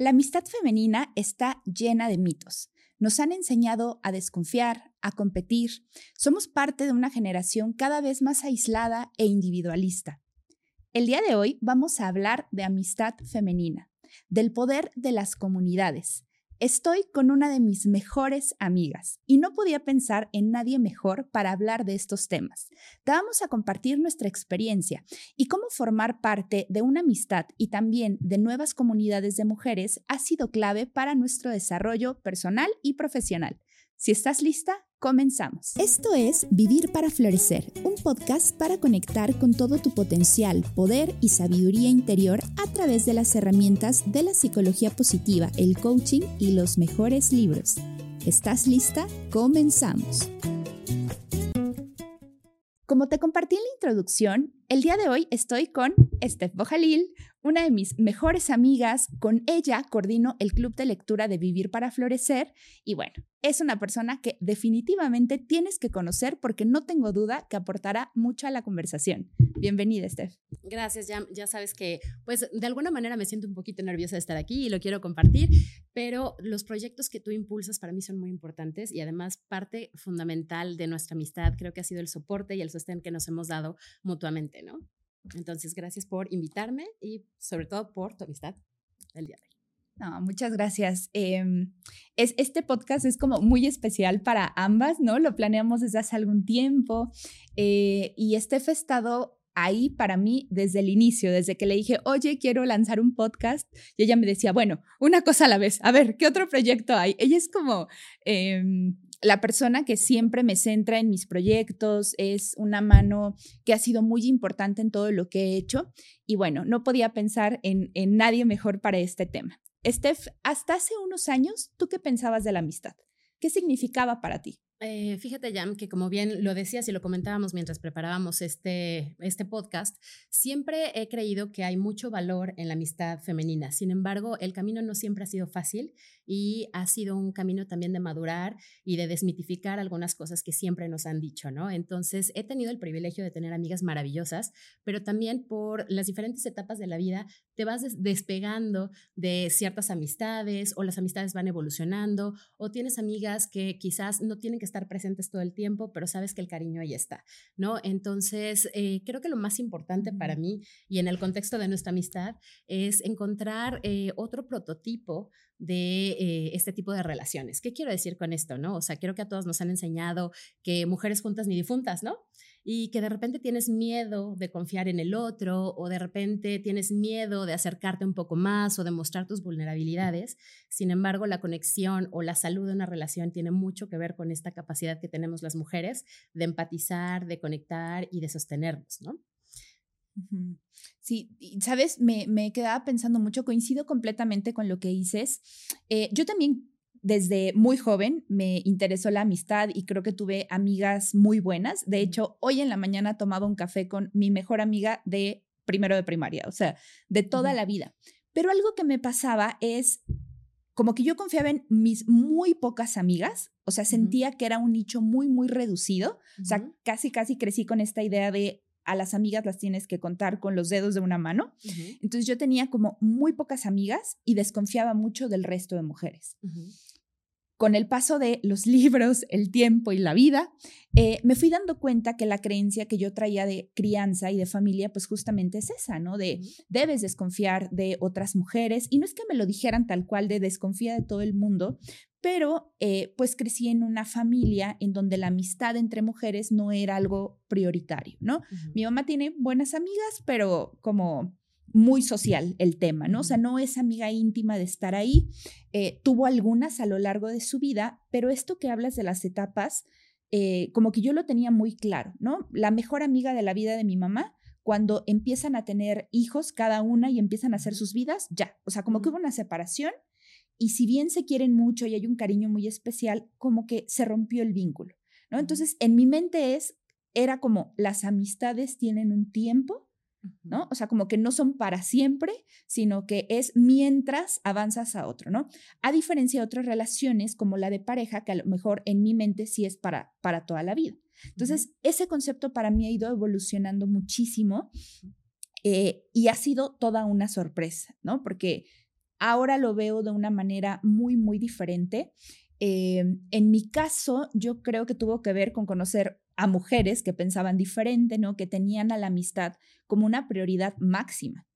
La amistad femenina está llena de mitos. Nos han enseñado a desconfiar, a competir. Somos parte de una generación cada vez más aislada e individualista. El día de hoy vamos a hablar de amistad femenina, del poder de las comunidades, Estoy con una de mis mejores amigas y no podía pensar en nadie mejor para hablar de estos temas. Te vamos a compartir nuestra experiencia y cómo formar parte de una amistad y también de nuevas comunidades de mujeres ha sido clave para nuestro desarrollo personal y profesional. Si estás lista, comenzamos. Esto es Vivir para Florecer, un podcast para conectar con todo tu potencial, poder y sabiduría interior a través de las herramientas de la psicología positiva, el coaching y los mejores libros. ¿Estás lista? Comenzamos. Como te compartí en la introducción, el día de hoy estoy con Steph Bojalil, una de mis mejores amigas. Con ella coordino el club de lectura de Vivir para Florecer y bueno, es una persona que definitivamente tienes que conocer porque no tengo duda que aportará mucho a la conversación. Bienvenida, Steph. Gracias, ya, ya sabes que pues de alguna manera me siento un poquito nerviosa de estar aquí y lo quiero compartir, pero los proyectos que tú impulsas para mí son muy importantes y además parte fundamental de nuestra amistad creo que ha sido el soporte y el sostén que nos hemos dado mutuamente, ¿no? Entonces, gracias por invitarme y sobre todo por tu amistad el día de hoy. No, muchas gracias. Em, es, este podcast es como muy especial para ambas, ¿no? Lo planeamos desde hace algún tiempo eh, y este ha estado ahí para mí desde el inicio, desde que le dije, oye, quiero lanzar un podcast, y ella me decía, bueno, una cosa a la vez, a ver, ¿qué otro proyecto hay? Ella es como... Em, la persona que siempre me centra en mis proyectos, es una mano que ha sido muy importante en todo lo que he hecho y bueno, no podía pensar en, nadie mejor para este tema. Steph, hasta hace unos años, ¿tú qué pensabas de la amistad? ¿Qué significaba para ti? Eh, fíjate, Jam, que como bien lo decías y lo comentábamos mientras preparábamos este, este podcast, siempre he creído que hay mucho valor en la amistad femenina. Sin embargo, el camino no siempre ha sido fácil y ha sido un camino también de madurar y de desmitificar algunas cosas que siempre nos han dicho, ¿no? Entonces, he tenido el privilegio de tener amigas maravillosas, pero también por las diferentes etapas de la vida te vas despegando de ciertas amistades o las amistades van evolucionando o tienes amigas que quizás no tienen que estar presentes todo el tiempo, pero sabes que el cariño ahí está, ¿no? Entonces, eh, creo que lo más importante para mí y en el contexto de nuestra amistad es encontrar eh, otro prototipo de eh, este tipo de relaciones. ¿Qué quiero decir con esto, no? O sea, creo que a todos nos han enseñado que mujeres juntas ni difuntas, ¿no? Y que de repente tienes miedo de confiar en el otro o de repente tienes miedo de acercarte un poco más o de mostrar tus vulnerabilidades. Sin embargo, la conexión o la salud de una relación tiene mucho que ver con esta capacidad que tenemos las mujeres de empatizar, de conectar y de sostenernos, ¿no? Sí, sabes, me, me, quedaba pensando mucho, coincido completamente con lo que dices. Eh, yo también desde muy joven me interesó la amistad y creo que tuve amigas muy buenas. De hecho, hoy en la mañana tomaba un café con mi mejor amiga de primero de primaria, o sea, de toda la vida. Pero algo que me pasaba es como que yo confiaba en mis muy pocas amigas, o sea, sentía que era un nicho muy, muy reducido, o sea, casi, casi crecí con esta idea de a las amigas las tienes que contar con los dedos de una mano. Entonces yo tenía como muy pocas amigas y desconfiaba mucho del resto de mujeres con el paso de los libros, el tiempo y la vida, eh, me fui dando cuenta que la creencia que yo traía de crianza y de familia, pues justamente es esa, ¿no? De debes desconfiar de otras mujeres. Y no es que me lo dijeran tal cual de desconfía de todo el mundo, pero eh, pues crecí en una familia en donde la amistad entre mujeres no era algo prioritario, ¿no? Mi mamá tiene buenas amigas, pero como muy social el tema, ¿no? O sea, no es amiga íntima de estar ahí. Eh, tuvo algunas a lo largo de su vida, pero esto que hablas de las etapas, eh, como que yo lo tenía muy claro, ¿no? La mejor amiga de la vida de mi mamá, cuando empiezan a tener hijos cada una y empiezan a hacer sus vidas, ya, o sea, como que hubo una separación y si bien se quieren mucho y hay un cariño muy especial, como que se rompió el vínculo, ¿no? Entonces, en mi mente es, era como las amistades tienen un tiempo ¿no? O sea, como que no son para siempre, sino que es mientras avanzas a otro, ¿no? A diferencia de otras relaciones como la de pareja, que a lo mejor en mi mente sí es para, para toda la vida. Entonces, ese concepto para mí ha ido evolucionando muchísimo eh, y ha sido toda una sorpresa, ¿no? Porque Ahora lo veo de una manera muy, muy diferente. Eh, en mi caso, yo creo que tuvo que ver con conocer a mujeres que pensaban diferente, ¿no? Que tenían a la amistad como una prioridad máxima.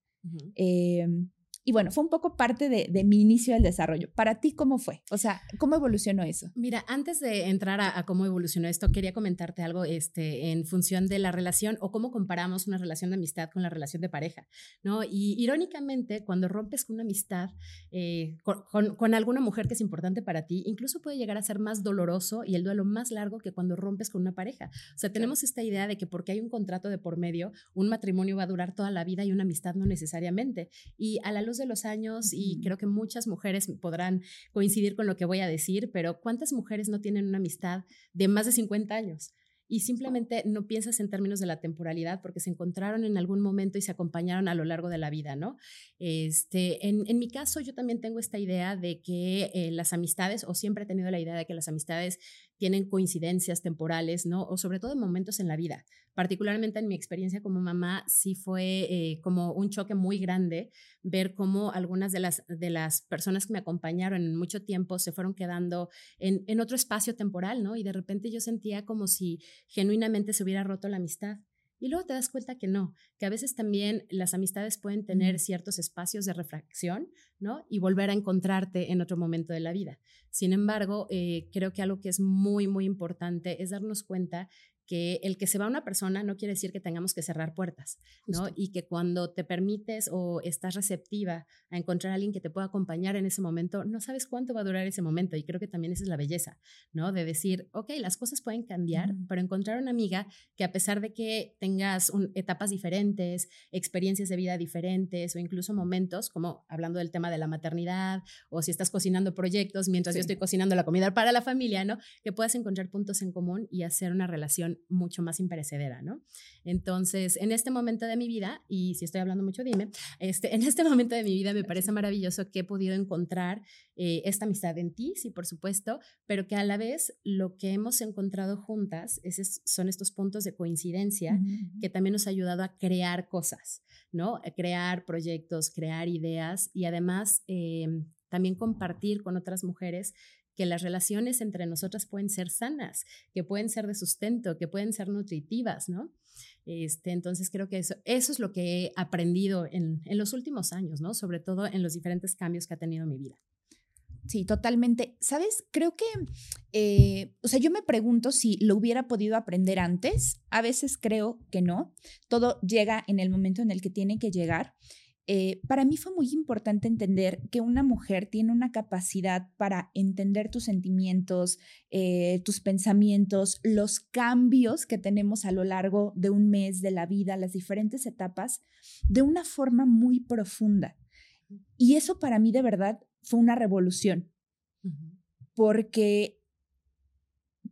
Y bueno, fue un poco parte de, mi inicio del desarrollo. ¿Para ti cómo fue? O sea, ¿cómo evolucionó eso? Mira, antes de entrar a, cómo evolucionó esto, quería comentarte algo este, en función de la relación o cómo comparamos una relación de amistad con la relación de pareja, ¿no? Y irónicamente, cuando rompes con una amistad eh, con, alguna mujer que es importante para ti, incluso puede llegar a ser más doloroso y el duelo más largo que cuando rompes con una pareja. O sea, tenemos esta idea de que porque hay un contrato de por medio, un matrimonio va a durar toda la vida y una amistad no necesariamente. Y a la luz de los años y creo que muchas mujeres podrán coincidir con lo que voy a decir, pero ¿cuántas mujeres no tienen una amistad de más de 50 años? y simplemente no piensas en términos de la temporalidad porque se encontraron en algún momento y se acompañaron a lo largo de la vida, ¿no? Este, en, mi caso, yo también tengo esta idea de que eh, las amistades, o siempre he tenido la idea de que las amistades tienen coincidencias temporales, ¿no? O sobre todo en momentos en la vida. Particularmente en mi experiencia como mamá, sí fue eh, como un choque muy grande ver cómo algunas de las, de las personas que me acompañaron en mucho tiempo se fueron quedando en, en otro espacio temporal, ¿no? Y de repente yo sentía como si genuinamente se hubiera roto la amistad. Y luego te das cuenta que no, que a veces también las amistades pueden tener ciertos espacios de refracción, ¿no? Y volver a encontrarte en otro momento de la vida. Sin embargo, eh, creo que algo que es muy, muy importante es darnos cuenta que el que se va una persona no quiere decir que tengamos que cerrar puertas, ¿no? Y que cuando te permites o estás receptiva a encontrar a alguien que te pueda acompañar en ese momento, no sabes cuánto va a durar ese momento. Y creo que también esa es la belleza, ¿no? De decir, ok, las cosas pueden cambiar, pero encontrar una amiga que a pesar de que tengas etapas diferentes, experiencias de vida diferentes o incluso momentos, como hablando del tema de la maternidad o si estás cocinando proyectos mientras yo estoy cocinando la comida para la familia, ¿no? Que puedas encontrar puntos en común y hacer una relación mucho más imperecedera, ¿no? Entonces, en este momento de mi vida, y si estoy hablando mucho, dime, este, en este momento de mi vida me parece maravilloso que he podido encontrar eh, esta amistad en ti, sí, por supuesto, pero que a la vez lo que hemos encontrado juntas es, son estos puntos de coincidencia que también nos ha ayudado a crear cosas, ¿no? A crear proyectos, crear ideas y además... Em, también compartir con otras mujeres que las relaciones entre nosotras pueden ser sanas, que pueden ser de sustento, que pueden ser nutritivas, ¿no? Este, entonces creo que eso, eso es lo que he aprendido en, en los últimos años, ¿no? Sobre todo en los diferentes cambios que ha tenido mi vida. Sí, totalmente. ¿Sabes? Creo que, eh, o sea, yo me pregunto si lo hubiera podido aprender antes. A veces creo que no. Todo llega en el momento en el que tiene que llegar. Eh, para mí fue muy importante entender que una mujer tiene una capacidad para entender tus sentimientos, eh, tus pensamientos, los cambios que tenemos a lo largo de un mes de la vida, las diferentes etapas, de una forma muy profunda. Y eso para mí de verdad fue una revolución, porque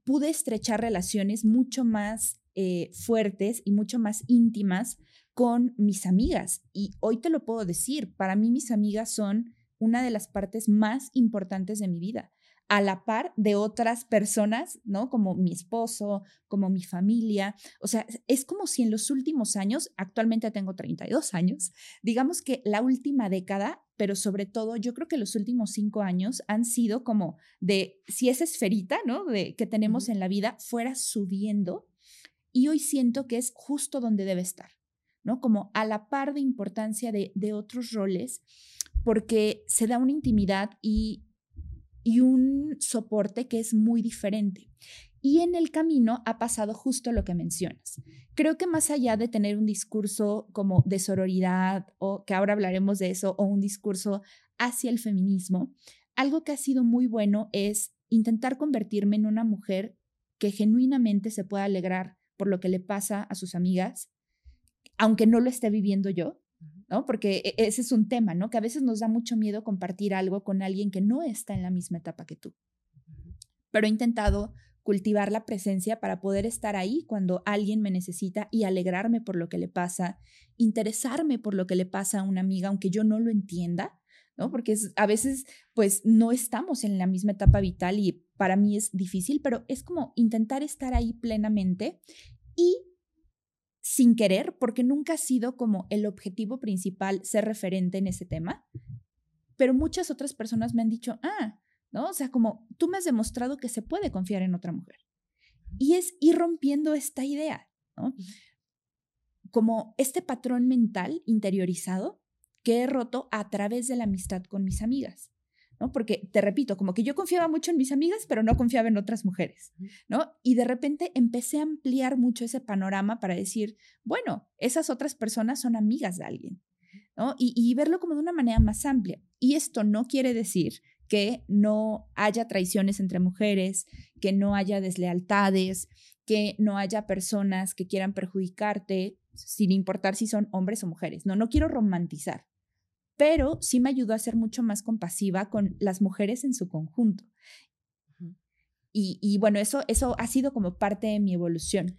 pude estrechar relaciones mucho más eh, fuertes y mucho más íntimas con mis amigas. Y hoy te lo puedo decir, para mí mis amigas son una de las partes más importantes de mi vida, a la par de otras personas, ¿no? Como mi esposo, como mi familia. O sea, es como si en los últimos años, actualmente tengo 32 años, digamos que la última década, pero sobre todo yo creo que los últimos cinco años han sido como de, si esa esferita, ¿no? De, que tenemos en la vida fuera subiendo. Y hoy siento que es justo donde debe estar. ¿No? Como a la par de importancia de, otros roles, porque se da una intimidad y, y un soporte que es muy diferente. Y en el camino ha pasado justo lo que mencionas. Creo que más allá de tener un discurso como de sororidad, o que ahora hablaremos de eso, o un discurso hacia el feminismo, algo que ha sido muy bueno es intentar convertirme en una mujer que genuinamente se pueda alegrar por lo que le pasa a sus amigas aunque no lo esté viviendo yo, ¿no? Porque e, ese es un tema, ¿no? Que a veces nos da mucho miedo compartir algo con alguien que no está en la misma etapa que tú. Pero he intentado cultivar la presencia para poder estar ahí cuando alguien me necesita y alegrarme por lo que le pasa, interesarme por lo que le pasa a una amiga, aunque yo no lo entienda, ¿no? Porque a veces, pues, no estamos en la misma etapa vital y para mí es difícil, pero es como intentar estar ahí plenamente y sin querer, porque nunca ha sido como el objetivo principal ser referente en ese tema, pero muchas otras personas me han dicho, ah, ¿no? O sea, como tú me has demostrado que se puede confiar en otra mujer. Y es ir rompiendo esta idea, ¿no? Como este patrón mental interiorizado que he roto a través de la amistad con mis amigas. ¿No? Porque te repito, como que yo confiaba mucho en mis amigas, pero no confiaba en otras mujeres, ¿no? Y de repente empecé a ampliar mucho ese panorama para decir, bueno, esas otras personas son amigas de alguien, ¿no? Y, y verlo como de una manera más amplia. Y esto no quiere decir que no haya traiciones entre mujeres, que no haya deslealtades, que no haya personas que quieran perjudicarte, sin importar si son hombres o mujeres. No, no quiero romantizar, pero sí me ayudó a ser mucho más compasiva con las mujeres en su conjunto. Y, bueno, eso, eso ha sido como parte de mi evolución.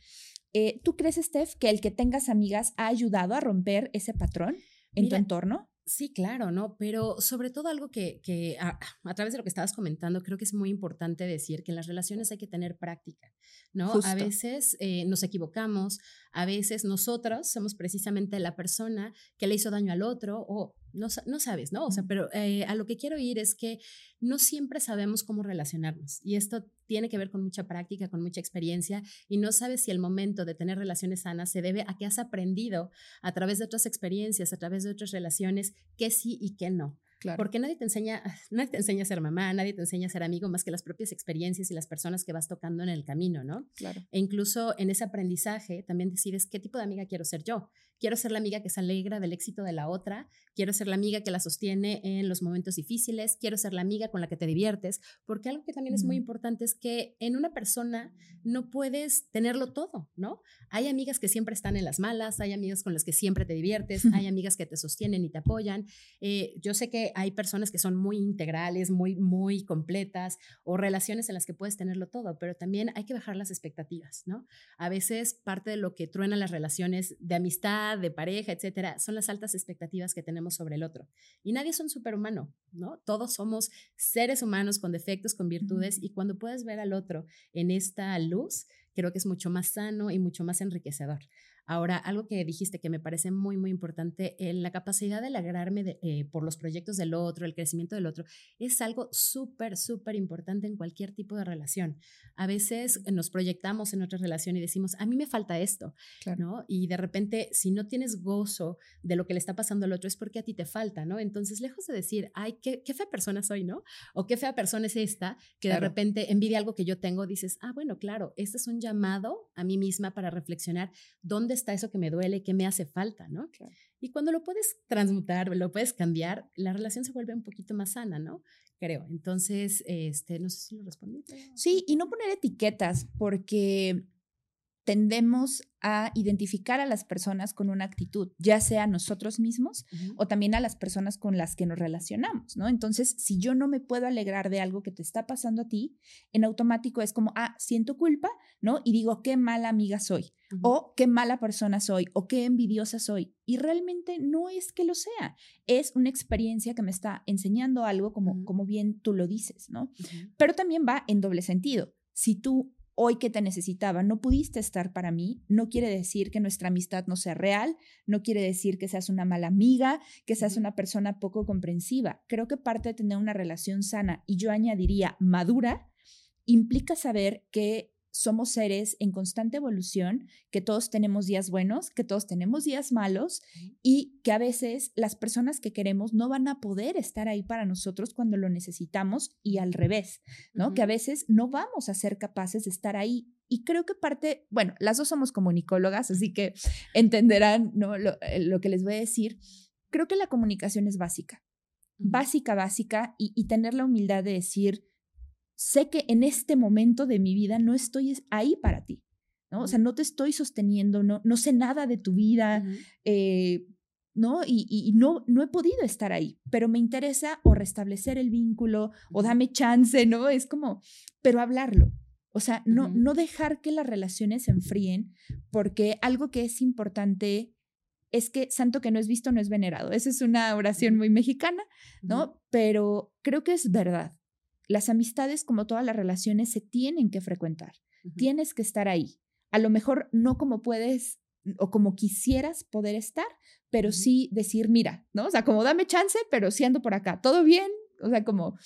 Eh, ¿Tú crees, Steph, que el que tengas amigas ha ayudado a romper ese patrón en tu entorno? Sí, claro, ¿no? Pero sobre todo algo que, que a, través de lo que estabas comentando, creo que es muy importante decir que en las relaciones hay que tener práctica, ¿no? A veces eh, nos equivocamos, a veces nosotros somos precisamente la persona que le hizo daño al otro o no, no sabes, ¿no? O sea, pero eh, a lo que quiero ir es que no siempre sabemos cómo relacionarnos y esto tiene que ver con mucha práctica, con mucha experiencia y no sabes si el momento de tener relaciones sanas se debe a que has aprendido a través de otras experiencias, a través de otras relaciones, qué sí y qué no. Porque nadie te enseña, nadie te enseña a ser mamá, nadie te enseña a ser amigo más que las propias experiencias y las personas que vas tocando en el camino, ¿no? Claro. E incluso en ese aprendizaje también decides qué tipo de amiga quiero ser yo. Quiero ser la amiga que se alegra del éxito de la otra, quiero ser la amiga que la sostiene en los momentos difíciles, quiero ser la amiga con la que te diviertes, porque algo que también es muy importante es que en una persona no puedes tenerlo todo, ¿no? Hay amigas que siempre están en las malas, hay amigas con las que siempre te diviertes, hay amigas que te sostienen y te apoyan. Eh, yo sé que hay personas que son muy integrales, muy, muy completas o relaciones en las que puedes tenerlo todo, pero también hay que bajar las expectativas, ¿no? A veces parte de lo que truena las relaciones de amistad, de pareja, etcétera, son las altas expectativas que tenemos sobre el otro. Y nadie es un superhumano, ¿no? Todos somos seres humanos con defectos, con virtudes, y cuando puedes ver al otro en esta luz, creo que es mucho más sano y mucho más enriquecedor. Ahora, algo que dijiste que me parece muy, muy importante, eh, la capacidad de alegrarme eh, por los proyectos del otro, el crecimiento del otro, es algo súper, súper importante en cualquier tipo de relación. A veces nos proyectamos en otra relación y decimos, a mí me falta esto, ¿no? Y de repente, si no tienes gozo de lo que le está pasando al otro, es porque a ti te falta, ¿no? Entonces, lejos de decir, ay, qué, qué fea persona soy, ¿no? O qué fea persona es esta, que de repente envidia algo que yo tengo, dices, ah, bueno, claro, este es un llamado a mí misma para reflexionar dónde está eso que me duele, qué me hace falta, ¿no? Y cuando lo puedes transmutar, lo puedes cambiar, la relación se vuelve un poquito más sana, ¿no? Creo. Entonces, este, no sé si lo respondí. Sí, y no poner etiquetas, porque tendemos a identificar a las personas con una actitud, ya sea nosotros mismos o también a las personas con las que nos relacionamos, ¿no? Entonces, si yo no me puedo alegrar de algo que te está pasando a ti, en automático es como, ah, siento culpa, ¿no? Y digo, qué mala amiga soy, o qué mala persona soy, o qué envidiosa soy. Y realmente no es que lo sea, es una experiencia que me está enseñando algo, como, como bien tú lo dices, ¿no? Pero también va en doble sentido. Si tú hoy que te necesitaba, no pudiste estar para mí, no quiere decir que nuestra amistad no sea real, no quiere decir que seas una mala amiga, que seas una persona poco comprensiva. Creo que parte de tener una relación sana, y yo añadiría madura, implica saber que somos seres en constante evolución, que todos tenemos días buenos, que todos tenemos días malos y que a veces las personas que queremos no van a poder estar ahí para nosotros cuando lo necesitamos y al revés, ¿no? Que a veces no vamos a ser capaces de estar ahí. Y creo que parte, bueno, las dos somos comunicólogas, así que entenderán ¿no? lo, eh, lo que les voy a decir. Creo que la comunicación es básica, básica, básica, y, y tener la humildad de decir, sé que en este momento de mi vida no estoy ahí para ti, ¿no? O sea, no te estoy sosteniendo, no, no sé nada de tu vida, eh, ¿no? Y, no, no he podido estar ahí, pero me interesa o restablecer el vínculo o dame chance, ¿no? Es como, pero hablarlo. O sea, no, no dejar que las relaciones se enfríen, porque algo que es importante es que santo que no es visto no es venerado. Esa es una oración muy mexicana, ¿no? Pero creo que es verdad las amistades, como todas las relaciones, se tienen que frecuentar. Tienes que estar ahí. A lo mejor no como puedes o como quisieras poder estar, pero sí decir, mira, ¿no? O sea, como dame chance, pero siendo por acá, todo bien, o sea, como,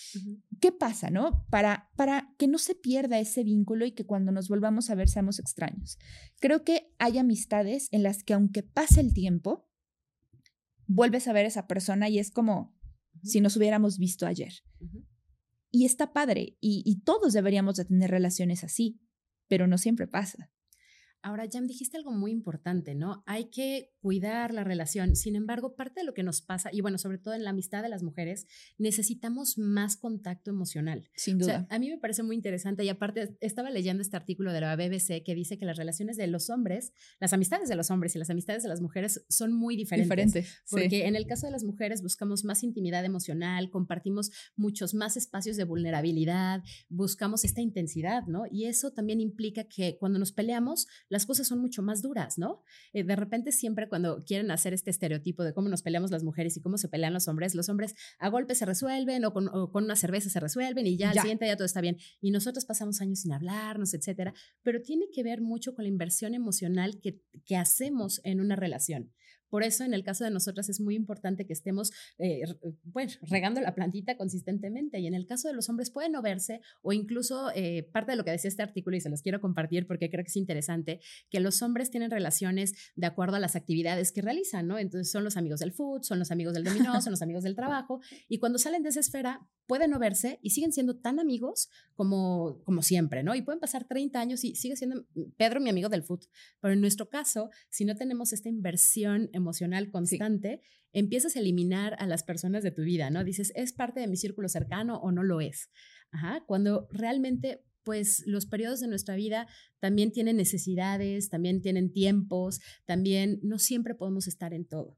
¿qué pasa, no? Para, para que no se pierda ese vínculo y que cuando nos volvamos a ver seamos extraños. Creo que hay amistades en las que aunque pase el tiempo, vuelves a ver a esa persona y es como si nos hubiéramos visto ayer. Y está padre, y, todos deberíamos de tener relaciones así, pero no siempre pasa. Ahora, Jam, dijiste algo muy importante, ¿no? Hay que cuidar la relación. Sin embargo, parte de lo que nos pasa, y bueno, sobre todo en la amistad de las mujeres, necesitamos más contacto emocional. Sin duda. O sea, a mí me parece muy interesante y aparte estaba leyendo este artículo de la BBC que dice que las relaciones de los hombres, las amistades de los hombres y las amistades de las mujeres son muy diferentes. Diferentes. Porque en el caso de las mujeres buscamos más intimidad emocional, compartimos muchos más espacios de vulnerabilidad, buscamos esta intensidad, ¿no? Y eso también implica que cuando nos peleamos, las cosas son mucho más duras, ¿no? Eh, de repente siempre cuando quieren hacer este estereotipo de cómo nos peleamos las mujeres y cómo se pelean los hombres, los hombres a golpes se resuelven o con, una cerveza se resuelven y ya, al siguiente día todo está bien. Y nosotros pasamos años sin hablarnos, etcétera. Pero tiene que ver mucho con la inversión emocional que, que hacemos en una relación. Por eso, en el caso de nosotras, es muy importante que estemos eh, pues, regando la plantita consistentemente. Y en el caso de los hombres, pueden no verse, o incluso eh, parte de lo que decía este artículo, y se los quiero compartir porque creo que es interesante, que los hombres tienen relaciones de acuerdo a las actividades que realizan, ¿no? Entonces, son los amigos del food, son los amigos del dominó, son los amigos del trabajo. Y cuando salen de esa esfera, pueden no verse y siguen siendo tan amigos como, como siempre, ¿no? Y pueden pasar 30 años y sigue siendo Pedro mi amigo del food. Pero en nuestro caso, si no tenemos esta inversión emocional constante, empiezas a eliminar a las personas de tu vida, ¿no? Dices, ¿es parte de mi círculo cercano o no lo es? Ajá, cuando realmente pues los periodos de nuestra vida también tienen necesidades, también tienen tiempos, también no siempre podemos estar en todo.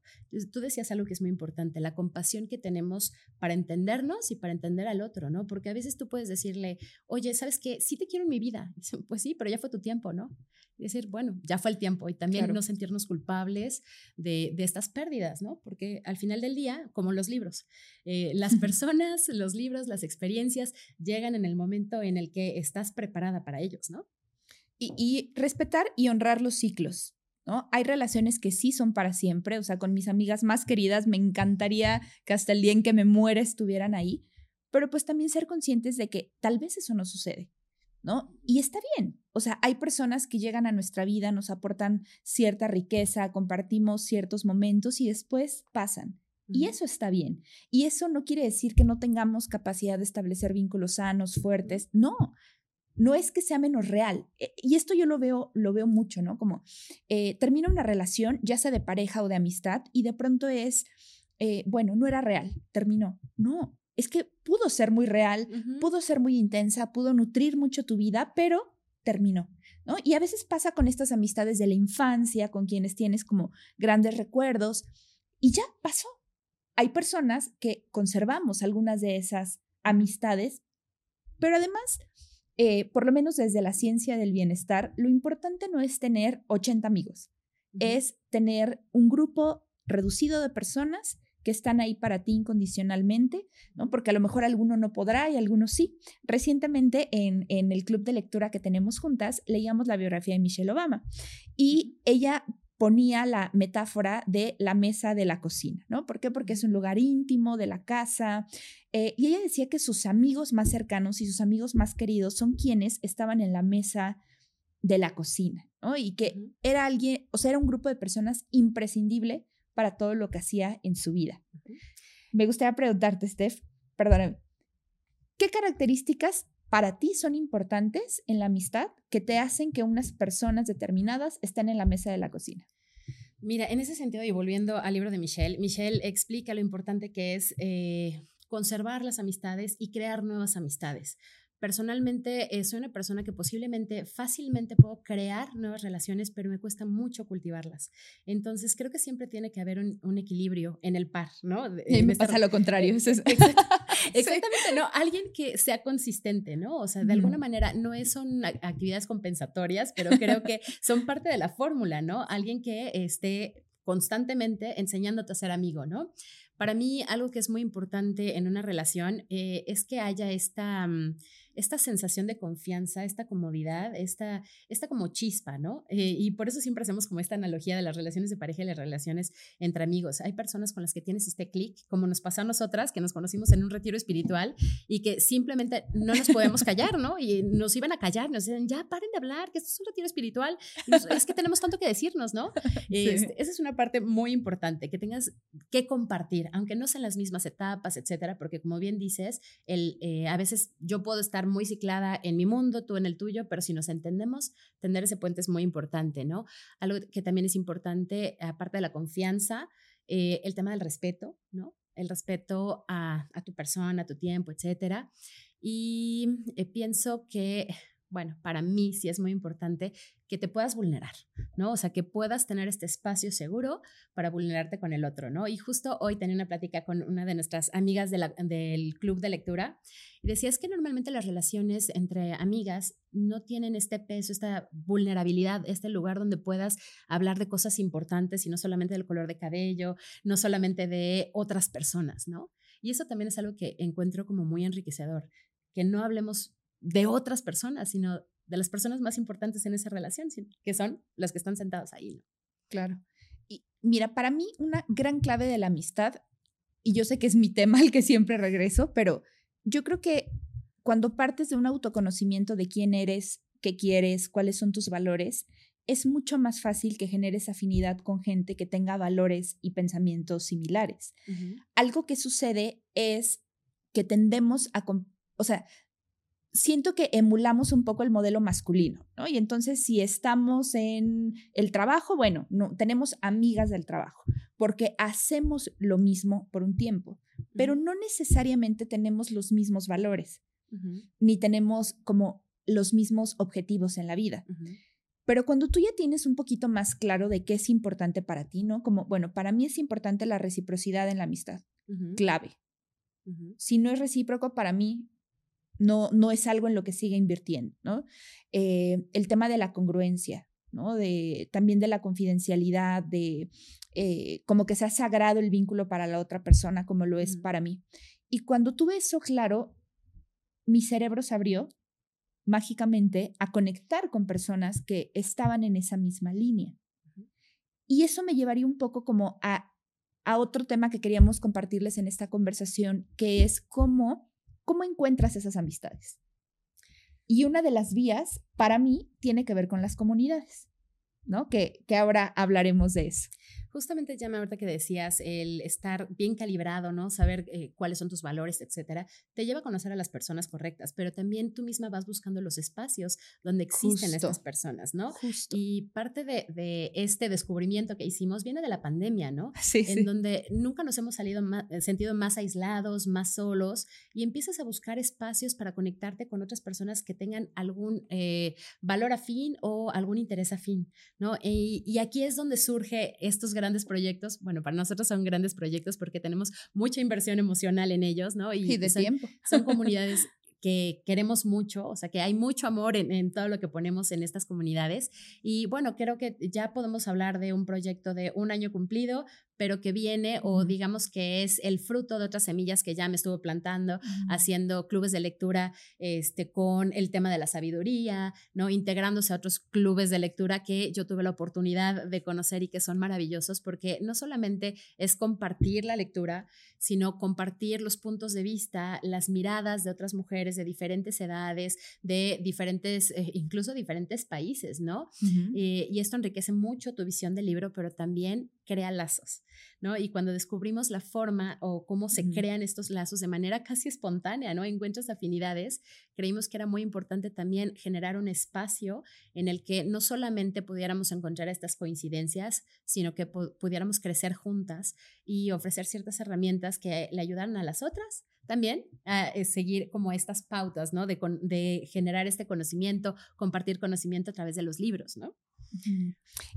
Tú decías algo que es muy importante, la compasión que tenemos para entendernos y para entender al otro, ¿no? Porque a veces tú puedes decirle, oye, ¿sabes qué? Sí te quiero en mi vida. Pues sí, pero ya fue tu tiempo, ¿no? Y decir, bueno, ya fue el tiempo y también no sentirnos culpables de, estas pérdidas, ¿no? Porque al final del día, como los libros, eh, las personas, los libros, las experiencias llegan en el momento en el que estás preparada para ellos, ¿no? Y, y respetar y honrar los ciclos. ¿No? Hay relaciones que sí son para siempre, o sea, con mis amigas más queridas me encantaría que hasta el día en que me muera estuvieran ahí, pero pues también ser conscientes de que tal vez eso no sucede, ¿no? Y está bien. O sea, hay personas que llegan a nuestra vida, nos aportan cierta riqueza, compartimos ciertos momentos y después pasan. Y eso está bien. Y eso no quiere decir que no tengamos capacidad de establecer vínculos sanos, fuertes. No, no es que sea menos real. E, y esto yo lo veo, lo veo mucho, ¿no? Como eh, termina una relación, ya sea de pareja o de amistad, y de pronto es, eh, bueno, no era real, terminó. No, es que pudo ser muy real, pudo ser muy intensa, pudo nutrir mucho tu vida, pero terminó. ¿no? Y a veces pasa con estas amistades de la infancia, con quienes tienes como grandes recuerdos, y ya pasó. Hay personas que conservamos algunas de esas amistades, pero además, eh, por lo menos desde la ciencia del bienestar, lo importante no es tener 80 amigos, es tener un grupo reducido de personas que están ahí para ti incondicionalmente, ¿no? Porque a lo mejor alguno no podrá y algunos sí. Recientemente en, en el club de lectura que tenemos juntas, leíamos la biografía de Michelle Obama y ella ponía la metáfora de la mesa de la cocina, ¿no? ¿Por qué? Porque es un lugar íntimo de la casa. Eh, y ella decía que sus amigos más cercanos y sus amigos más queridos son quienes estaban en la mesa de la cocina, ¿no? Y que era alguien, o sea, era un grupo de personas imprescindible para todo lo que hacía en su vida. Me gustaría preguntarte, Steph, perdóname, ¿qué características para ti son importantes en la amistad que te hacen que unas personas determinadas estén en la mesa de la cocina? Mira, en ese sentido, y volviendo al libro de Michelle, Michelle explica lo importante que es eh, conservar las amistades y crear nuevas amistades. Personalmente eh, soy una persona que posiblemente fácilmente puedo crear nuevas relaciones, pero me cuesta mucho cultivarlas. Entonces creo que siempre tiene que haber un, equilibrio en el par, ¿no? Y me pasa lo contrario. exactamente, ¿no? Alguien que sea consistente, ¿no? O sea, de alguna manera no es, son actividades compensatorias, pero creo que son parte de la fórmula, ¿no? Alguien que esté constantemente enseñándote a ser amigo, ¿no? Para mí, algo que es muy importante en una relación eh, es que haya esta... Mm, esta sensación de confianza, esta comodidad, esta, esta como chispa, ¿no? Eh, y por eso siempre hacemos como esta analogía de las relaciones de pareja y las relaciones entre amigos. Hay personas con las que tienes este clic, como nos pasó a nosotras, que nos conocimos en un retiro espiritual y que simplemente no nos podemos callar, ¿no? Y nos iban a callar, nos decían, ya paren de hablar, que esto es un retiro espiritual, es que tenemos tanto que decirnos, ¿no? Este, esa es una parte muy importante, que tengas que compartir, aunque no sean las mismas etapas, etcétera, porque como bien dices, el, eh, a veces yo puedo estar muy ciclada en mi mundo, tú en el tuyo, pero si nos entendemos, tener ese puente es muy importante, ¿no? Algo que también es importante, aparte de la confianza, eh, el tema del respeto, ¿no? El respeto a, a, tu persona, a tu tiempo, etcétera. Y eh, pienso que bueno, para mí sí es muy importante que te puedas vulnerar, ¿no? O sea, que puedas tener este espacio seguro para vulnerarte con el otro, ¿no? Y justo hoy tenía una plática con una de nuestras amigas del club de lectura y decía, es que normalmente las relaciones entre amigas no tienen este peso, esta vulnerabilidad, este lugar donde puedas hablar de cosas importantes y no solamente del color de cabello, no solamente de otras personas, ¿no? Y eso también es algo que encuentro como muy enriquecedor, que no hablemos de otras personas, sino de las personas más importantes en esa relación, que son las que están sentados ahí. ¿no? Claro. Y mira, para mí una gran clave de la amistad, y yo sé que es mi tema al que siempre regreso, pero yo creo que cuando partes de un autoconocimiento de quién eres, qué quieres, cuáles son tus valores, es mucho más fácil que generes afinidad con gente que tenga valores y pensamientos similares. Algo que sucede es que tendemos a, o sea, siento que emulamos un poco el modelo masculino, ¿no? Y entonces si estamos en el trabajo, bueno, no, tenemos amigas del trabajo, porque hacemos lo mismo por un tiempo, pero no necesariamente tenemos los mismos valores, ni tenemos como los mismos objetivos en la vida. Pero cuando tú ya tienes un poquito más claro de qué es importante para ti, ¿no? Como, bueno, para mí es importante la reciprocidad en la amistad, clave. Si no es recíproco, para mí no, no es algo en lo que siga invirtiendo, ¿no? Eh, el tema de la congruencia, ¿no? De, también de la confidencialidad, de eh, como que sea sagrado el vínculo para la otra persona como lo es para mí. Y cuando tuve eso claro, mi cerebro se abrió mágicamente a conectar con personas que estaban en esa misma línea. Y eso me llevaría un poco como a, a otro tema que queríamos compartirles en esta conversación, que es cómo ¿Cómo encuentras esas amistades? Y una de las vías, para mí, tiene que ver con las comunidades, ¿no? Que, que ahora hablaremos de eso. Justamente, ya ahorita que decías, el estar bien calibrado, ¿no? Saber eh, cuáles son tus valores, etcétera, te lleva a conocer a las personas correctas, pero también tú misma vas buscando los espacios donde existen estas personas, ¿no? Justo. Y parte de, de, este descubrimiento que hicimos viene de la pandemia, ¿no? Sí, en donde nunca nos hemos salido más, eh, sentido más aislados, más solos, y empiezas a buscar espacios para conectarte con otras personas que tengan algún eh, valor afín o algún interés afín, ¿no? Y, y aquí es donde surge estos grandes proyectos, bueno, para nosotros son grandes proyectos porque tenemos mucha inversión emocional en ellos, ¿no? Y, de son, tiempo. Son comunidades que queremos mucho, o sea, que hay mucho amor en, en, todo lo que ponemos en estas comunidades. Y bueno, creo que ya podemos hablar de un proyecto de un año cumplido, pero que viene o digamos que es el fruto de otras semillas que ya me estuvo plantando, haciendo clubes de lectura este, con el tema de la sabiduría, ¿no? integrándose a otros clubes de lectura que yo tuve la oportunidad de conocer y que son maravillosos porque no solamente es compartir la lectura, sino compartir los puntos de vista, las miradas de otras mujeres de diferentes edades, de diferentes, eh, incluso diferentes países, ¿no? Eh, y esto enriquece mucho tu visión del libro, pero también crea lazos, ¿no? Y cuando descubrimos la forma o cómo se crean estos lazos de manera casi espontánea, ¿no? Encuentros afinidades, creímos que era muy importante también generar un espacio en el que no solamente pudiéramos encontrar estas coincidencias, sino que pudiéramos crecer juntas y ofrecer ciertas herramientas que le ayudaran a las otras también a eh, seguir como estas pautas, ¿no? De, de generar este conocimiento, compartir conocimiento a través de los libros, ¿no?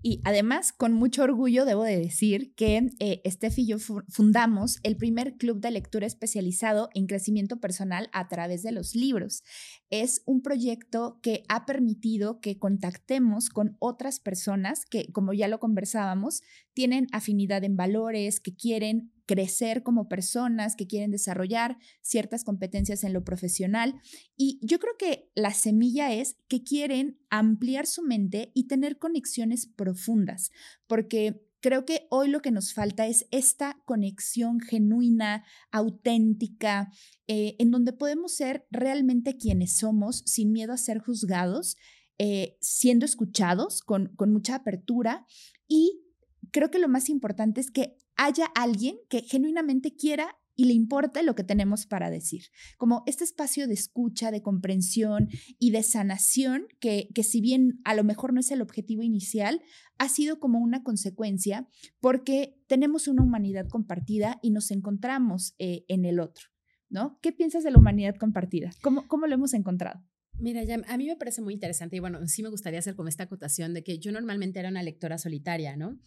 Y además, con mucho orgullo, debo de decir que eh, Steph y yo fundamos el primer club de lectura especializado en crecimiento personal a través de los libros. Es un proyecto que ha permitido que contactemos con otras personas que, como ya lo conversábamos, tienen afinidad en valores, que quieren crecer como personas, que quieren desarrollar ciertas competencias en lo profesional. Y yo creo que la semilla es que quieren ampliar su mente y tener conexiones profundas, porque creo que hoy lo que nos falta es esta conexión genuina, auténtica, eh, en donde podemos ser realmente quienes somos sin miedo a ser juzgados, eh, siendo escuchados con, con mucha apertura y creo que lo más importante es que haya alguien que genuinamente quiera y le importe lo que tenemos para decir. Como este espacio de escucha, de comprensión y de sanación, que, que si bien a lo mejor no es el objetivo inicial, ha sido como una consecuencia porque tenemos una humanidad compartida y nos encontramos eh, en el otro. ¿No? ¿Qué piensas de la humanidad compartida? ¿Cómo, cómo lo hemos encontrado? Mira, ya, a mí me parece muy interesante y bueno, sí me gustaría hacer como esta acotación de que yo normalmente era una lectora solitaria, ¿no?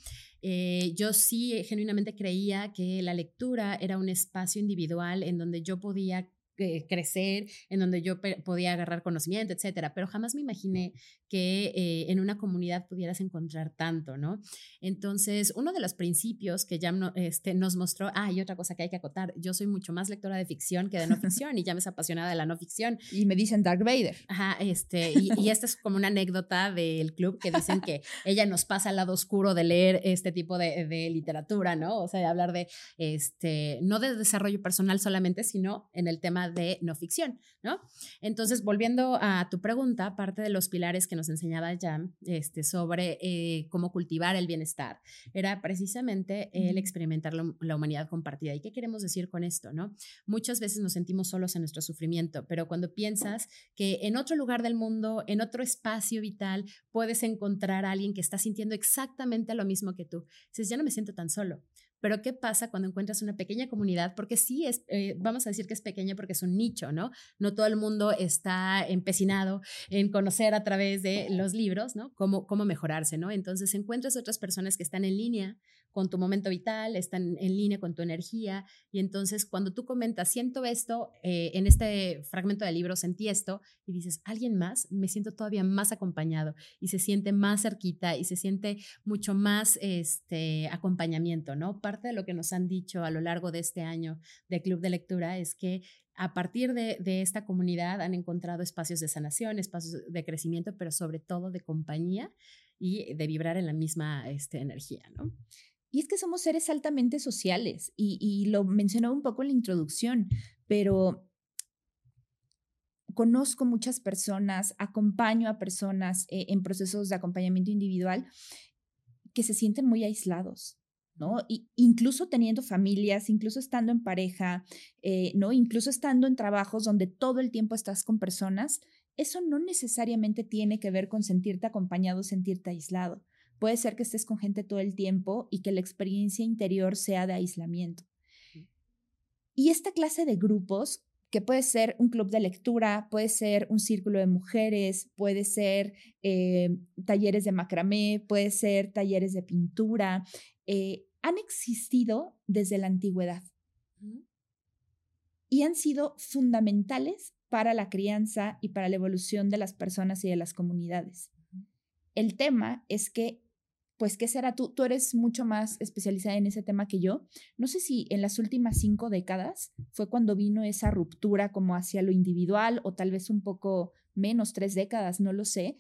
Eh, yo sí genuinamente creía que la lectura era un espacio individual en donde yo podía eh, crecer, en donde yo podía agarrar conocimiento, etcétera, pero jamás me imaginé que eh, en una comunidad pudieras encontrar tanto, ¿no? Entonces, uno de los principios que ya este, nos mostró, ah, y otra cosa que hay que acotar, yo soy mucho más lectora de ficción que de no ficción y ya me es apasionada de la no ficción. Y me dicen Dark Vader. Ajá, este, y, y esta es como una anécdota del club que dicen que ella nos pasa al lado oscuro de leer este tipo de, de literatura, ¿no? O sea, de hablar de, este, no de desarrollo personal solamente, sino en el tema de no ficción, ¿no? Entonces, volviendo a tu pregunta, parte de los pilares que nos enseñaba Jam este, sobre eh, cómo cultivar el bienestar era precisamente el experimentar la, humanidad compartida. ¿Y qué queremos decir con esto, no? Muchas veces nos sentimos solos en nuestro sufrimiento, pero cuando piensas que en otro lugar del mundo, en otro espacio vital, puedes encontrar a alguien que está sintiendo exactamente lo mismo que tú, dices, ya no me siento tan solo. Pero ¿qué pasa cuando encuentras una pequeña comunidad? Porque sí, es, eh, vamos a decir que es pequeña porque es un nicho, ¿no? No todo el mundo está empecinado en conocer a través de los libros, ¿no? Cómo, cómo mejorarse, ¿no? Entonces encuentras otras personas que están en línea con tu momento vital, están en línea con tu energía. Y entonces cuando tú comentas, siento esto, eh, en este fragmento del libro sentí esto, y dices, alguien más, me siento todavía más acompañado y se siente más cerquita y se siente mucho más este, acompañamiento, ¿no? Parte de lo que nos han dicho a lo largo de este año de Club de Lectura es que a partir de, esta comunidad han encontrado espacios de sanación, espacios de crecimiento, pero sobre todo de compañía y de vibrar en la misma este, energía, ¿no? Y es que somos seres altamente sociales y, lo mencionaba un poco en la introducción, pero conozco muchas personas, acompaño a personas eh, en procesos de acompañamiento individual que se sienten muy aislados, ¿no? Y incluso teniendo familias, incluso estando en pareja, eh, ¿no? Incluso estando en trabajos donde todo el tiempo estás con personas, eso no necesariamente tiene que ver con sentirte acompañado, sentirte aislado. Puede ser que estés con gente todo el tiempo y que la experiencia interior sea de aislamiento. Y esta clase de grupos, que puede ser un club de lectura, puede ser un círculo de mujeres, puede ser eh, talleres de macramé, puede ser talleres de pintura, eh, han existido desde la antigüedad y han sido fundamentales para la crianza y para la evolución de las personas y de las comunidades. El tema es que pues, ¿qué será tú? Tú eres mucho más especializada en ese tema que yo. No sé si en las últimas cinco décadas fue cuando vino esa ruptura como hacia lo individual o tal vez un poco menos, tres décadas, no lo sé,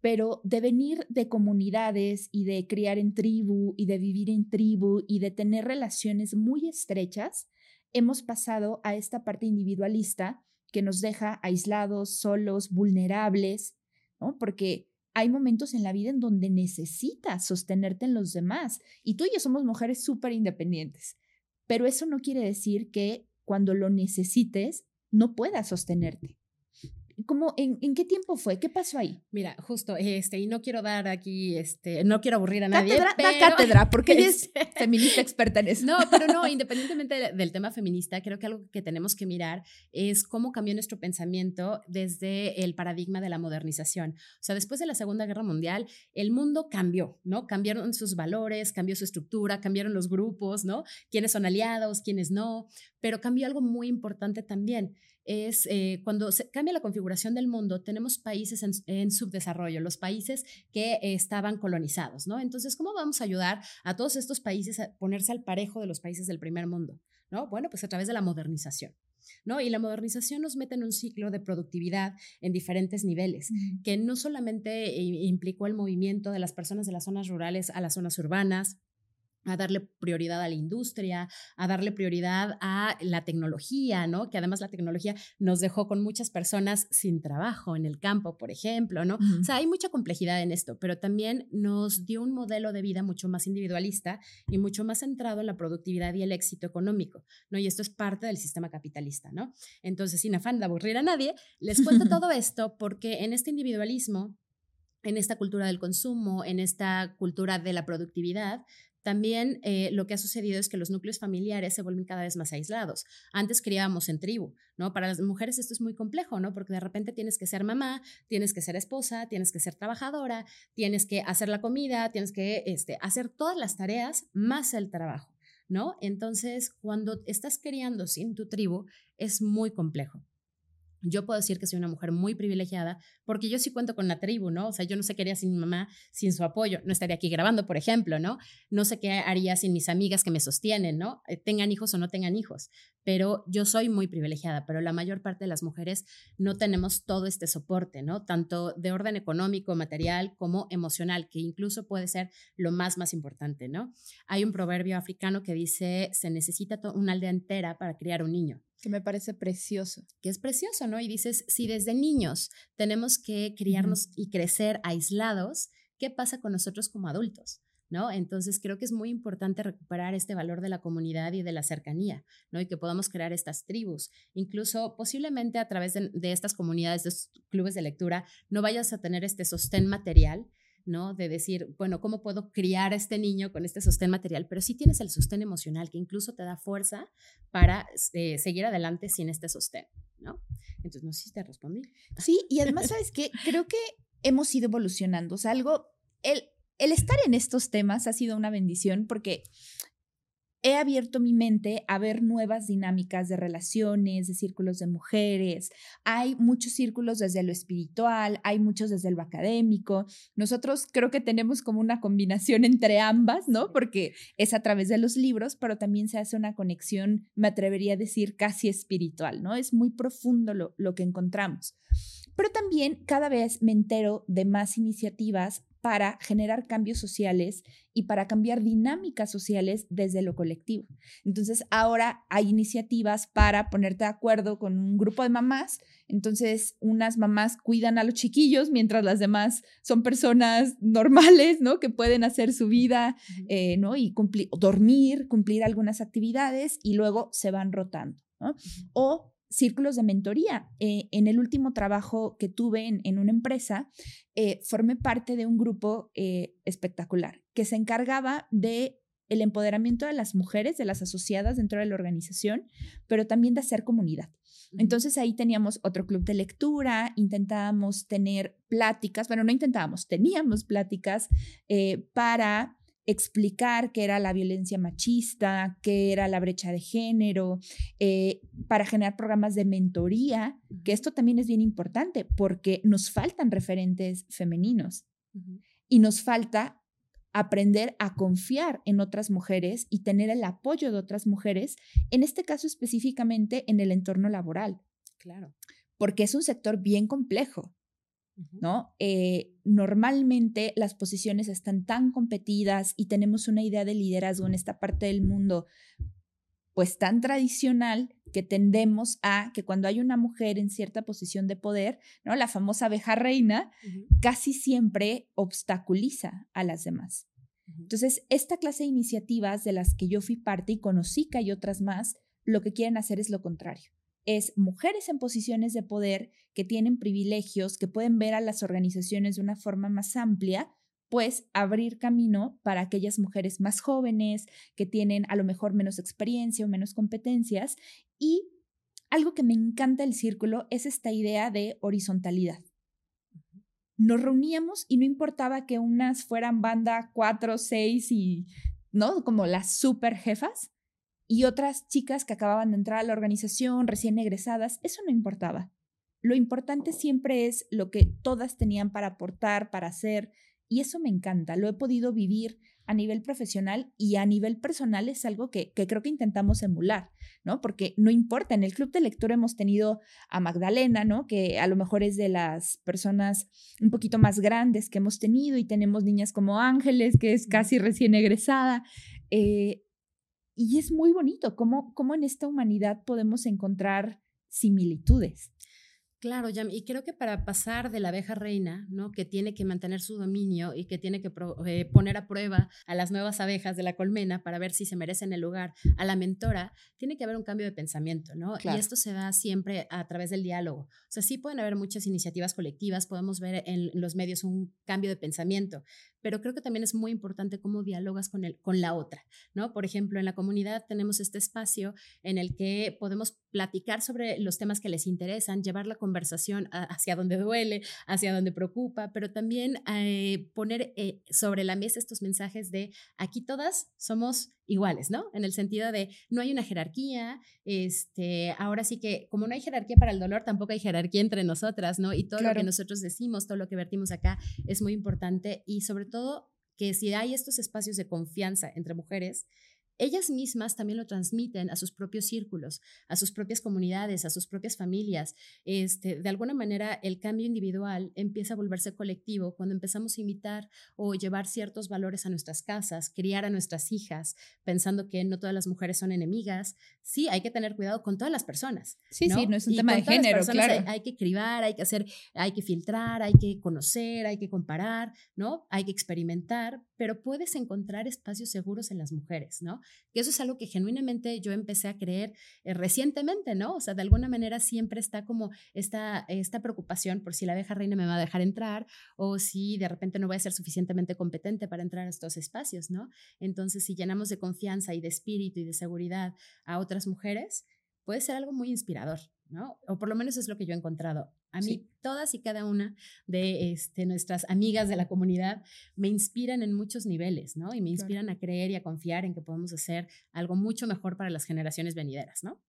pero de venir de comunidades y de criar en tribu y de vivir en tribu y de tener relaciones muy estrechas, hemos pasado a esta parte individualista que nos deja aislados, solos, vulnerables, ¿no? Porque hay momentos en la vida en donde necesitas sostenerte en los demás. Y tú y yo somos mujeres súper independientes. Pero eso no quiere decir que cuando lo necesites no puedas sostenerte. ¿Cómo, en, en, qué tiempo fue? ¿Qué pasó ahí? Mira, justo, este, y no quiero dar aquí, este, no quiero aburrir a nadie. Cátedra, pero, cátedra, porque ella es feminista experta en eso. No, pero no, independientemente del tema feminista, creo que algo que tenemos que mirar es cómo cambió nuestro pensamiento desde el paradigma de la modernización. O sea, después de la Segunda Guerra Mundial, el mundo cambió, ¿no? Cambiaron sus valores, cambió su estructura, cambiaron los grupos, ¿no? Quiénes son aliados, quiénes no, pero cambió algo muy importante también es eh, cuando se cambia la configuración del mundo, tenemos países en, subdesarrollo, los países que estaban colonizados, ¿no? Entonces, ¿cómo vamos a ayudar a todos estos países a ponerse al parejo de los países del primer mundo? ¿No? Bueno, pues a través de la modernización. ¿No? Y la modernización nos mete en un ciclo de productividad en diferentes niveles, que no solamente implicó el movimiento de las personas de las zonas rurales a las zonas urbanas, a darle prioridad a la industria, a darle prioridad a la tecnología, ¿no? Que además la tecnología nos dejó con muchas personas sin trabajo en el campo, por ejemplo, ¿no? O sea, hay mucha complejidad en esto, pero también nos dio un modelo de vida mucho más individualista y mucho más centrado en la productividad y el éxito económico, ¿no? Y esto es parte del sistema capitalista, ¿no? Entonces, sin afán de aburrir a nadie, les cuento todo esto porque en este individualismo en esta cultura del consumo, en esta cultura de la productividad, también eh, lo que ha sucedido es que los núcleos familiares se vuelven cada vez más aislados. Antes criábamos en tribu, ¿no? Para las mujeres esto es muy complejo, ¿no? Porque de repente tienes que ser mamá, tienes que ser esposa, tienes que ser trabajadora, tienes que hacer la comida, tienes que este, hacer todas las tareas más el trabajo, ¿no? Entonces, cuando estás criando sin tu tribu, es muy complejo. Yo puedo decir que soy una mujer muy privilegiada porque yo sí cuento con la tribu, ¿no? O sea, yo no sé qué haría sin mi mamá, sin su apoyo. No estaría aquí grabando, por ejemplo, ¿no? No sé qué haría sin mis amigas que me sostienen, ¿no? Eh, tengan hijos o no tengan hijos. Pero yo soy muy privilegiada, pero la mayor parte de las mujeres no tenemos todo este soporte, ¿no? Tanto de orden económico, material, como emocional, que incluso puede ser lo más, más importante, ¿no? Hay un proverbio africano que dice, se necesita una aldea entera para criar un niño. Que me parece precioso. Que es precioso, ¿no? Y dices, si desde niños tenemos que criarnos y crecer aislados, ¿qué pasa con nosotros como adultos? ¿No? Entonces creo que es muy importante recuperar este valor de la comunidad y de la cercanía, ¿no? Y que podamos crear estas tribus. Incluso posiblemente a través de, de estas comunidades, de estos clubes de lectura, no vayas a tener este sostén material, ¿no? De decir, bueno, ¿cómo puedo criar a este niño con este sostén material? Pero sí tienes el sostén emocional que incluso te da fuerza para eh, seguir adelante sin este sostén, ¿no? Entonces, no sé si te respondí. Sí, y además, ¿sabes qué? Creo que hemos ido evolucionando. O sea, algo, el, el estar en estos temas ha sido una bendición porque he abierto mi mente a ver nuevas dinámicas de relaciones, de círculos de mujeres. Hay muchos círculos desde lo espiritual, hay muchos desde lo académico. Nosotros creo que tenemos como una combinación entre ambas, ¿no? Porque es a través de los libros, pero también se hace una conexión, me atrevería a decir, casi espiritual, ¿no? Es muy profundo lo, lo que encontramos. Pero también cada vez me entero de más iniciativas para generar cambios sociales y para cambiar dinámicas sociales desde lo colectivo. Entonces, ahora hay iniciativas para ponerte de acuerdo con un grupo de mamás. Entonces, unas mamás cuidan a los chiquillos mientras las demás son personas normales, ¿no? Que pueden hacer su vida, eh, ¿no? Y cumplir, dormir, cumplir algunas actividades y luego se van rotando, ¿no? O círculos de mentoría. Eh, en el último trabajo que tuve en, una empresa, eh, formé parte de un grupo eh, espectacular que se encargaba de el empoderamiento de las mujeres, de las asociadas dentro de la organización, pero también de hacer comunidad. Entonces ahí teníamos otro club de lectura, intentábamos tener pláticas, bueno, no intentábamos, teníamos pláticas para explicar qué era la violencia machista, qué era la brecha de género, eh, para generar programas de mentoría, que esto también es bien importante porque nos faltan referentes femeninos y nos falta aprender a confiar en otras mujeres y tener el apoyo de otras mujeres, en este caso específicamente en el entorno laboral. Claro. Porque es un sector bien complejo. ¿No? Eh, normalmente las posiciones están tan competidas y tenemos una idea de liderazgo en esta parte del mundo pues tan tradicional que tendemos a que cuando hay una mujer en cierta posición de poder, ¿no? La famosa abeja reina casi siempre obstaculiza a las demás. Entonces, esta clase de iniciativas de las que yo fui parte y conocí que hay otras más, lo que quieren hacer es lo contrario es mujeres en posiciones de poder que tienen privilegios, que pueden ver a las organizaciones de una forma más amplia, pues abrir camino para aquellas mujeres más jóvenes que tienen a lo mejor menos experiencia o menos competencias. Y algo que me encanta del círculo es esta idea de horizontalidad. Nos reuníamos y no importaba que unas fueran banda cuatro, seis y, ¿no? Como las super jefas, y otras chicas que acababan de entrar a la organización, recién egresadas, eso no importaba. Lo importante siempre es lo que todas tenían para aportar, para hacer, y eso me encanta. Lo he podido vivir a nivel profesional y a nivel personal es algo que, creo que intentamos emular, ¿no? Porque no importa, en el club de lectura hemos tenido a Magdalena, ¿no? Que a lo mejor es de las personas un poquito más grandes que hemos tenido y tenemos niñas como Ángeles, que es casi recién egresada. Eh, y es muy bonito cómo, cómo en esta humanidad podemos encontrar similitudes. Claro, y creo que para pasar de la abeja reina, ¿no? que tiene que mantener su dominio y que tiene que eh, poner a prueba a las nuevas abejas de la colmena para ver si se merecen el lugar, a la mentora, tiene que haber un cambio de pensamiento, ¿no? Y esto se da siempre a través del diálogo. O sea, sí pueden haber muchas iniciativas colectivas, podemos ver en los medios un cambio de pensamiento, pero creo que también es muy importante cómo dialogas con, el, con la otra, ¿no? Por ejemplo, en la comunidad tenemos este espacio en el que podemos platicar sobre los temas que les interesan, llevar la conversación hacia donde duele, hacia donde preocupa, pero también eh, poner eh, sobre la mesa estos mensajes de aquí todas somos iguales, ¿no? En el sentido de no hay una jerarquía, este, ahora sí que como no hay jerarquía para el dolor, tampoco hay jerarquía entre nosotras, ¿no? Y todo lo que nosotros decimos, todo lo que vertimos acá es muy importante y sobre todo que si hay estos espacios de confianza entre mujeres, ellas mismas también lo transmiten a sus propios círculos, a sus propias comunidades, a sus propias familias. Este, de alguna manera, el cambio individual empieza a volverse colectivo cuando empezamos a imitar o llevar ciertos valores a nuestras casas, criar a nuestras hijas, pensando que no todas las mujeres son enemigas. Sí, hay que tener cuidado con todas las personas. Sí, sí, no es un tema de género, claro. Hay, hay, que cribar, hay que hacer, hay que filtrar, hay que conocer, hay que comparar, ¿no? Hay que experimentar, pero puedes encontrar espacios seguros en las mujeres, ¿no? Que eso es algo que genuinamente yo empecé a creer eh, recientemente, ¿no? O sea, de alguna manera siempre está como esta, esta preocupación por si la abeja reina me va a dejar entrar o si de repente no voy a ser suficientemente competente para entrar a estos espacios, ¿no? Entonces, si llenamos de confianza y de espíritu y de seguridad a otras mujeres, puede ser algo muy inspirador, ¿no? O por lo menos es lo que yo he encontrado. A mí, todas y cada una de este, nuestras amigas de la comunidad me inspiran en muchos niveles, ¿no? Y me inspiran a creer y a confiar en que podemos hacer algo mucho mejor para las generaciones venideras, ¿no?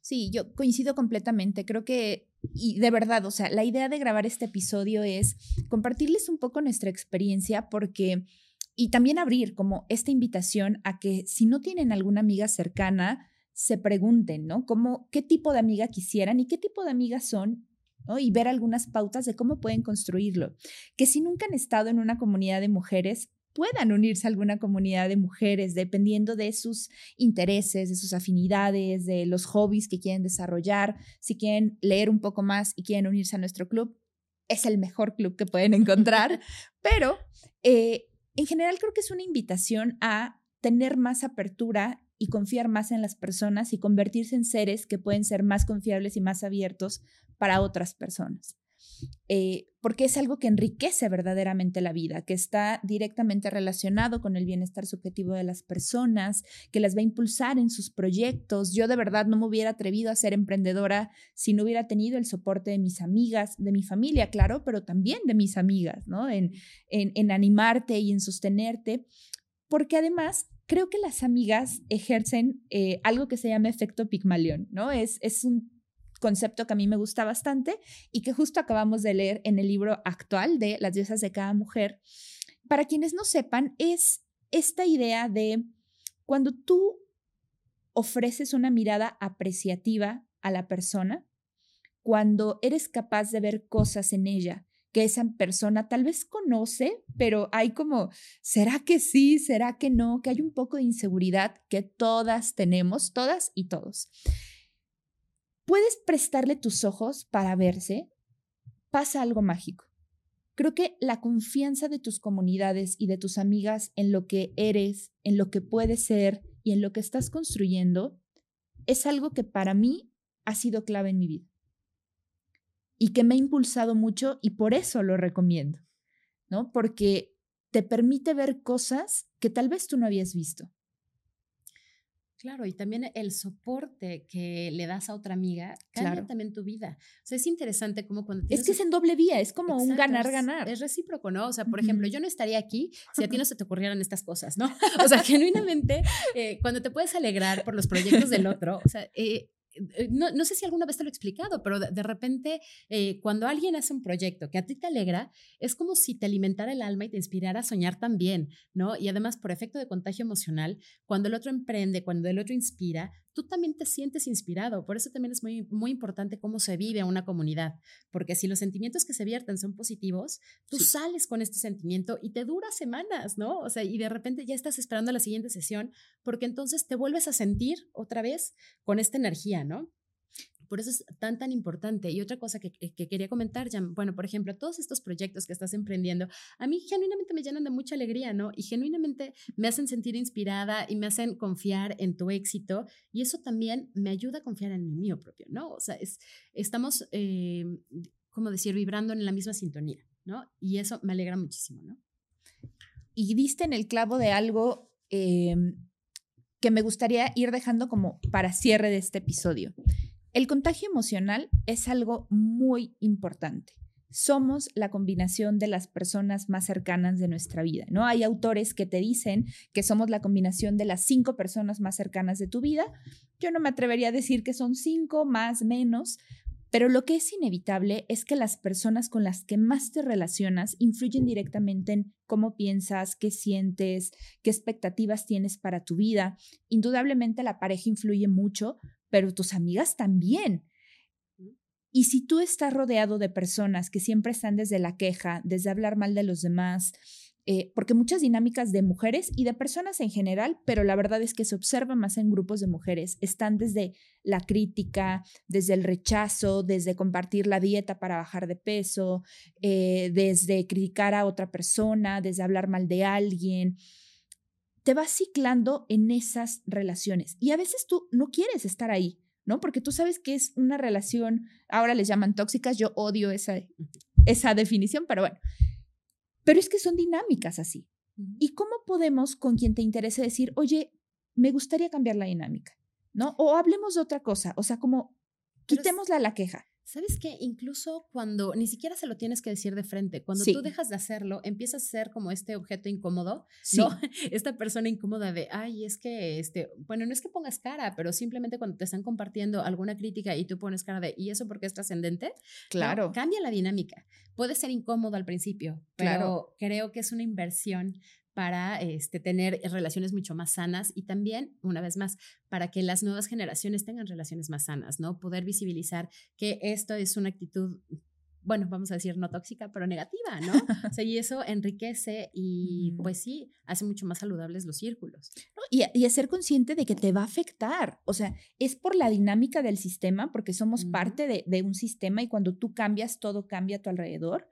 Sí, yo coincido completamente. Creo que, y de verdad, o sea, la idea de grabar este episodio es compartirles un poco nuestra experiencia porque, y también abrir como esta invitación a que si no tienen alguna amiga cercana, se pregunten, ¿no? ¿Cómo, ¿Qué tipo de amiga quisieran y qué tipo de amigas son y ver algunas pautas de cómo pueden construirlo. Que si nunca han estado en una comunidad de mujeres, puedan unirse a alguna comunidad de mujeres, dependiendo de sus intereses, de sus afinidades, de los hobbies que quieren desarrollar. Si quieren leer un poco más y quieren unirse a nuestro club, es el mejor club que pueden encontrar. Pero eh, en general creo que es una invitación a tener más apertura y confiar más en las personas y convertirse en seres que pueden ser más confiables y más abiertos para otras personas. Eh, porque es algo que enriquece verdaderamente la vida, que está directamente relacionado con el bienestar subjetivo de las personas, que las va a impulsar en sus proyectos. Yo de verdad no me hubiera atrevido a ser emprendedora si no hubiera tenido el soporte de mis amigas, de mi familia, claro, pero también de mis amigas, ¿no? En, en, animarte y en sostenerte, porque además creo que las amigas ejercen eh, algo que se llama efecto Pigmalión, ¿no? Es, es un concepto que a mí me gusta bastante y que justo acabamos de leer en el libro actual de Las diosas de cada mujer. Para quienes no sepan, es esta idea de cuando tú ofreces una mirada apreciativa a la persona, cuando eres capaz de ver cosas en ella esa persona tal vez conoce, pero hay como, ¿será que sí? ¿Será que no? Que hay un poco de inseguridad que todas tenemos, todas y todos puedes prestarle tus ojos para verse, pasa algo mágico. Creo que la confianza de tus comunidades y de tus amigas en lo que eres, en lo que puedes ser y en lo que estás construyendo es algo que para mí ha sido clave en mi vida y que me ha impulsado mucho y por eso lo recomiendo, ¿no? Porque te permite ver cosas que tal vez tú no habías visto. Claro, y también el soporte que le das a otra amiga cambia también tu vida. O sea, es interesante como cuando... Es que es en doble vía, es como un ganar-ganar. Es, recíproco, ¿no? O sea, por ejemplo, yo no estaría aquí si a ti no se te ocurrieran estas cosas, ¿no? O sea, genuinamente, eh, cuando te puedes alegrar por los proyectos del otro, o sea, eh, no, no, sé si alguna vez te lo he explicado, pero de, repente eh, cuando alguien hace un proyecto que a ti te alegra, es como si te alimentara el alma y te inspirara a soñar también, ¿no? Y además por efecto de contagio emocional, cuando el otro emprende, cuando el otro inspira, tú también te sientes inspirado. Por eso también es muy, muy importante cómo se vive una comunidad, porque si los sentimientos que se vierten son positivos, tú sales con este sentimiento y te dura semanas, ¿no? O sea, y de repente ya estás esperando la siguiente sesión, porque entonces te vuelves a sentir otra vez con esta energía, ¿no? Por eso es tan, tan importante. Y otra cosa que, quería comentar, bueno, por ejemplo, todos estos proyectos que estás emprendiendo, a mí genuinamente me llenan de mucha alegría, ¿no? Y genuinamente me hacen sentir inspirada y me hacen confiar en tu éxito. Y eso también me ayuda a confiar en el mío propio, ¿no? O sea, es, estamos, eh, como decir, vibrando en la misma sintonía, ¿no? Y eso me alegra muchísimo, ¿no? Y diste en el clavo de algo eh, que me gustaría ir dejando como para cierre de este episodio. El contagio emocional es algo muy importante. Somos la combinación de las personas más cercanas de nuestra vida, ¿no? Hay autores que te dicen que somos la combinación de las cinco personas más cercanas de tu vida. Yo no me atrevería a decir que son cinco, más, menos, pero lo que es inevitable es que las personas con las que más te relacionas influyen directamente en cómo piensas, qué sientes, qué expectativas tienes para tu vida. Indudablemente la pareja influye mucho, pero tus amigas también. Y si tú estás rodeado de personas que siempre están desde la queja, desde hablar mal de los demás, eh, porque muchas dinámicas de mujeres y de personas en general, pero la verdad es que se observa más en grupos de mujeres, están desde la crítica, desde el rechazo, desde compartir la dieta para bajar de peso, eh, desde criticar a otra persona, desde hablar mal de alguien te vas ciclando en esas relaciones y a veces tú no quieres estar ahí, ¿no? Porque tú sabes que es una relación, ahora les llaman tóxicas, yo odio esa, esa definición, pero bueno, pero es que son dinámicas así. ¿Y cómo podemos con quien te interese decir, oye, me gustaría cambiar la dinámica, ¿no? O hablemos de otra cosa, o sea, como quitémosla la queja. ¿Sabes qué? Incluso cuando ni siquiera se lo tienes que decir de frente, cuando tú dejas de hacerlo, empiezas a ser como este objeto incómodo, ¿no? Esta persona incómoda de, ay, es que, este, bueno, no es que pongas cara, pero simplemente cuando te están compartiendo alguna crítica y tú pones cara de, ¿y eso porque es trascendente? Claro. Cambia la dinámica. Puede ser incómodo al principio, pero claro. creo que es una inversión para este, tener relaciones mucho más sanas y también, una vez más, para que las nuevas generaciones tengan relaciones más sanas, ¿no? Poder visibilizar que esto es una actitud bueno, vamos a decir no tóxica, pero negativa, ¿no? O sea, y eso enriquece y pues sí, hace mucho más saludables los círculos. y, y ser consciente de que te va a afectar, o sea, es por la dinámica del sistema, porque somos parte de, de, un sistema y cuando tú cambias, todo cambia a tu alrededor.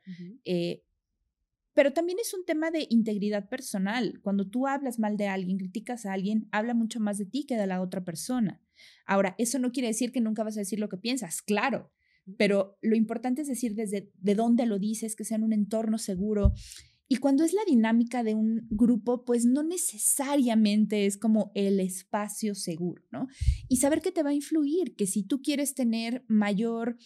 Pero también es un tema de integridad personal. Cuando tú hablas mal de alguien, criticas a alguien, habla mucho más de ti que de la otra persona. Ahora, eso no quiere decir que nunca vas a decir lo que piensas, claro, pero lo importante es decir desde de dónde lo dices, que sea en un entorno seguro. Y cuando es la dinámica de un grupo, pues no necesariamente es como el espacio seguro, ¿no? Y saber que te va a influir, que si tú quieres tener mayor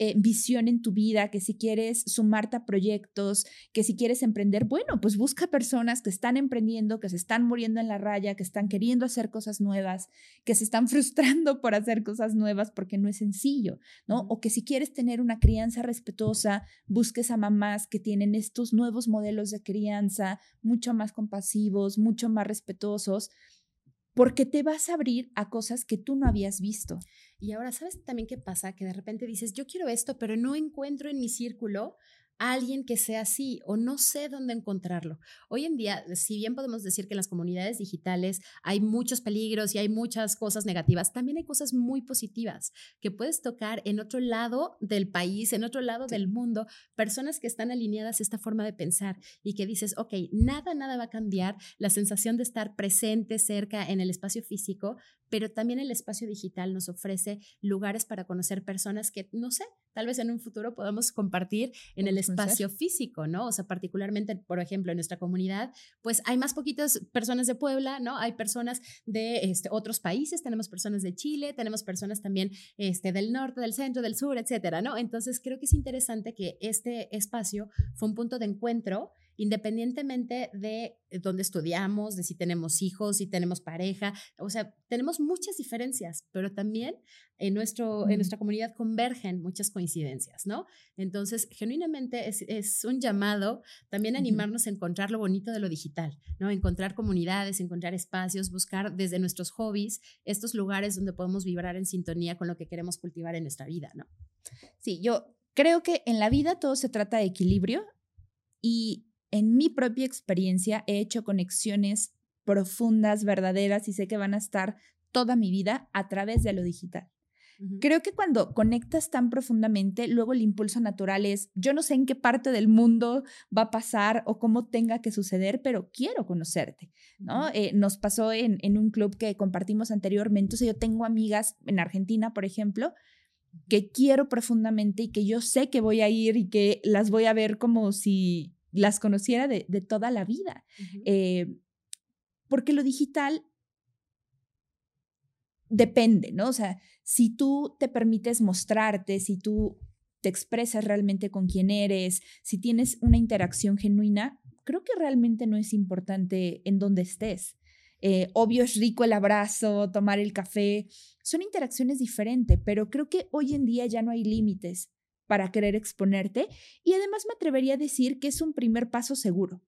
eh, visión en tu vida, que si quieres sumarte a proyectos, que si quieres emprender, bueno, pues busca personas que están emprendiendo, que se están muriendo en la raya, que están queriendo hacer cosas nuevas, que se están frustrando por hacer cosas nuevas porque no es sencillo, ¿no? O que si quieres tener una crianza respetuosa, busques a mamás que tienen estos nuevos modelos de crianza mucho más compasivos, mucho más respetuosos porque te vas a abrir a cosas que tú no habías visto. Y ahora, ¿sabes también qué pasa? Que de repente dices, yo quiero esto, pero no encuentro en mi círculo alguien que sea así o no sé dónde encontrarlo. Hoy en día, si bien podemos decir que en las comunidades digitales hay muchos peligros y hay muchas cosas negativas, también hay cosas muy positivas que puedes tocar en otro lado del país, en otro lado del mundo, personas que están alineadas a esta forma de pensar y que dices, ok, nada, nada va a cambiar la sensación de estar presente cerca en el espacio físico, pero también el espacio digital nos ofrece lugares para conocer personas que, no sé, tal vez en un futuro podamos compartir en el espacio físico, ¿no? O sea, particularmente, por ejemplo, en nuestra comunidad, pues hay más poquitas personas de Puebla, ¿no? Hay personas de este, otros países, tenemos personas de Chile, tenemos personas también este, del norte, del centro, del sur, etcétera, ¿no? Entonces, creo que es interesante que este espacio fue un punto de encuentro independientemente de eh, dónde estudiamos, de si tenemos hijos, si tenemos pareja, o sea, tenemos muchas diferencias, pero también en, nuestro, en nuestra comunidad convergen muchas coincidencias, ¿no? Entonces, genuinamente es, un llamado también a animarnos a encontrar lo bonito de lo digital, ¿no? Encontrar comunidades, encontrar espacios, buscar desde nuestros hobbies estos lugares donde podemos vibrar en sintonía con lo que queremos cultivar en nuestra vida, ¿no? Sí, yo creo que en la vida todo se trata de equilibrio y en mi propia experiencia he hecho conexiones profundas, verdaderas y sé que van a estar toda mi vida a través de lo digital. Creo que cuando conectas tan profundamente, luego el impulso natural es, yo no sé en qué parte del mundo va a pasar o cómo tenga que suceder, pero quiero conocerte, ¿no? Eh, nos pasó en, en, un club que compartimos anteriormente, o sea, yo tengo amigas en Argentina, por ejemplo, que quiero profundamente y que yo sé que voy a ir y que las voy a ver como si las conociera de, toda la vida. Eh, porque lo digital depende, ¿no? O sea, si tú te permites mostrarte, si tú te expresas realmente con quién eres, si tienes una interacción genuina, creo que realmente no es importante en dónde estés. Eh, obvio es rico el abrazo, tomar el café, son interacciones diferentes, pero creo que hoy en día ya no hay límites para querer exponerte y además me atrevería a decir que es un primer paso seguro.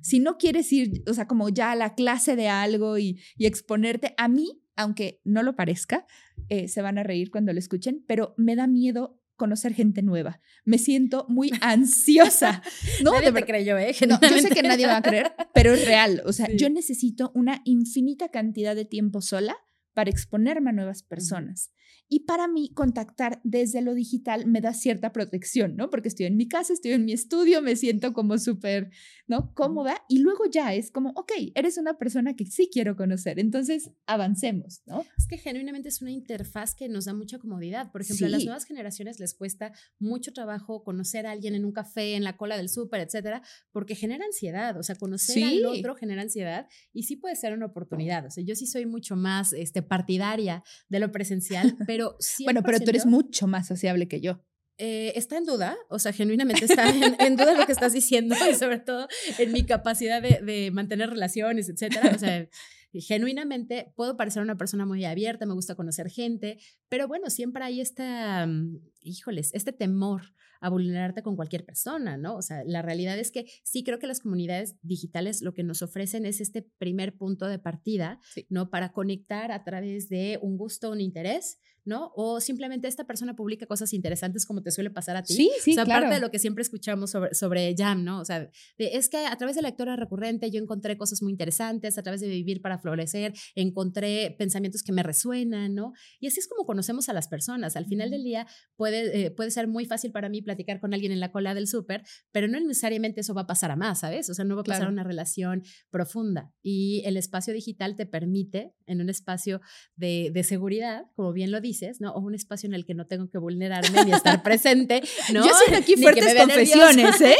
Si no quieres ir, o sea, como ya a la clase de algo y, exponerte, a mí, aunque no lo parezca, eh, se van a reír cuando lo escuchen, pero me da miedo conocer gente nueva. Me siento muy ansiosa. No, nadie te creyó, ¿eh? No, yo sé que nadie va a creer, pero es real. O sea, yo necesito una infinita cantidad de tiempo sola para exponerme a nuevas personas. Y para mí, contactar desde lo digital me da cierta protección, ¿no? Porque estoy en mi casa, estoy en mi estudio, me siento como súper, ¿no? Cómoda. Y luego ya es como, ok, eres una persona que sí quiero conocer. Entonces, avancemos, ¿no? Es que genuinamente es una interfaz que nos da mucha comodidad. Por ejemplo, a las nuevas generaciones les cuesta mucho trabajo conocer a alguien en un café, en la cola del súper, etcétera, porque genera ansiedad. O sea, conocer al otro genera ansiedad y sí puede ser una oportunidad. O sea, yo sí soy mucho más este, partidaria de lo presencial, pero bueno, pero tú eres mucho más sociable que yo. Eh, está en duda, o sea, genuinamente está en, duda lo que estás diciendo y sobre todo en mi capacidad de, mantener relaciones, etcétera. O sea, genuinamente puedo parecer una persona muy abierta, me gusta conocer gente, pero bueno, siempre hay esta, mm, híjoles, este temor a vulnerarte con cualquier persona, ¿no? O sea, la realidad es que sí creo que las comunidades digitales lo que nos ofrecen es este primer punto de partida, ¿no? Para conectar a través de un gusto, un interés, ¿no? O simplemente esta persona publica cosas interesantes como te suele pasar a ti. Sí, sí, o sea, claro. aparte de lo que siempre escuchamos sobre, sobre Jam, ¿no? O sea, es que a través de la lectura recurrente yo encontré cosas muy interesantes, a través de Vivir para Florecer encontré pensamientos que me resuenan, ¿no? Y así es como conocemos a las personas. Al final del día puede, eh, puede ser muy fácil para mí platicar con alguien en la cola del súper, pero no necesariamente eso va a pasar a más, ¿sabes? O sea, no va a pasar a una relación profunda. Y el espacio digital te permite, en un espacio de, de seguridad, como bien lo dices, ¿no? O un espacio en el que no tengo que vulnerarme ni estar presente, ¿no? Yo siento aquí fuertes confesiones, ¿eh?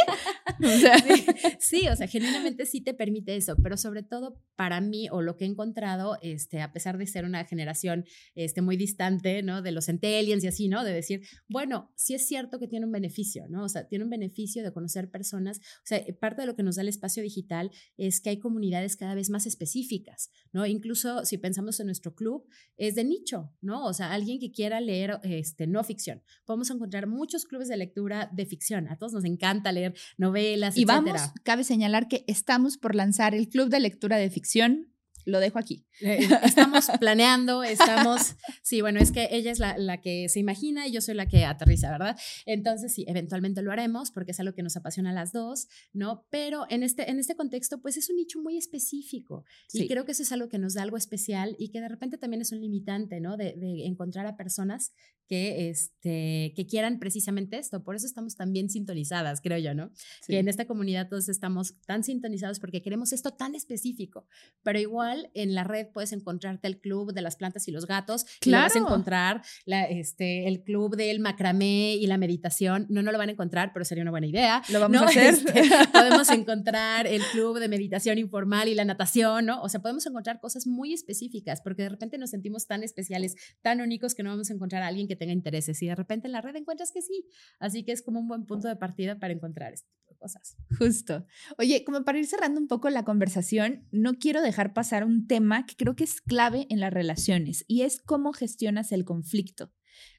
sí, o sea, genuinamente sí te permite eso, pero sobre todo para mí o lo que he encontrado, este, a pesar de ser una generación este, muy distante, ¿no? De los centennials y así, ¿no? De decir, bueno, sí es cierto que tiene un beneficio, ¿no? O sea, tiene un beneficio de conocer personas, o sea, parte de lo que nos da el espacio digital es que hay comunidades cada vez más específicas, ¿no? Incluso si pensamos en nuestro club, es de nicho, ¿no? O sea, alguien que quiera leer este, no ficción. Podemos encontrar muchos clubes de lectura de ficción. A todos nos encanta leer novelas, y vamos, cabe señalar que estamos por lanzar el club de lectura de ficción lo dejo aquí. Eh, estamos planeando, estamos, sí, bueno, es que ella es la, la, que se imagina y yo soy la que aterriza, ¿verdad? Entonces, sí, eventualmente lo haremos porque es algo que nos apasiona a las dos, ¿no? Pero en este, en este contexto, pues es un nicho muy específico y creo que eso es algo que nos da algo especial y que de repente también es un limitante, ¿no? De, de encontrar a personas que, este, que quieran precisamente esto. Por eso estamos tan bien sintonizadas, creo yo, ¿no? Que en esta comunidad todos estamos tan sintonizados porque queremos esto tan específico. Pero igual en la red puedes encontrarte el club de las plantas y los gatos. Claro. A encontrar la, este, el club del macramé y la meditación. No, no lo van a encontrar, pero sería una buena idea. Lo vamos a hacer. Este, podemos encontrar el club de meditación informal y la natación, ¿no? O sea, podemos encontrar cosas muy específicas porque de repente nos sentimos tan especiales, tan únicos que no vamos a encontrar a alguien que tenga intereses y de repente en la red encuentras que sí. Así que es como un buen punto de partida para encontrar de cosas. Justo. Oye, como para ir cerrando un poco la conversación, no quiero dejar pasar un tema que creo que es clave en las relaciones y es cómo gestionas el conflicto,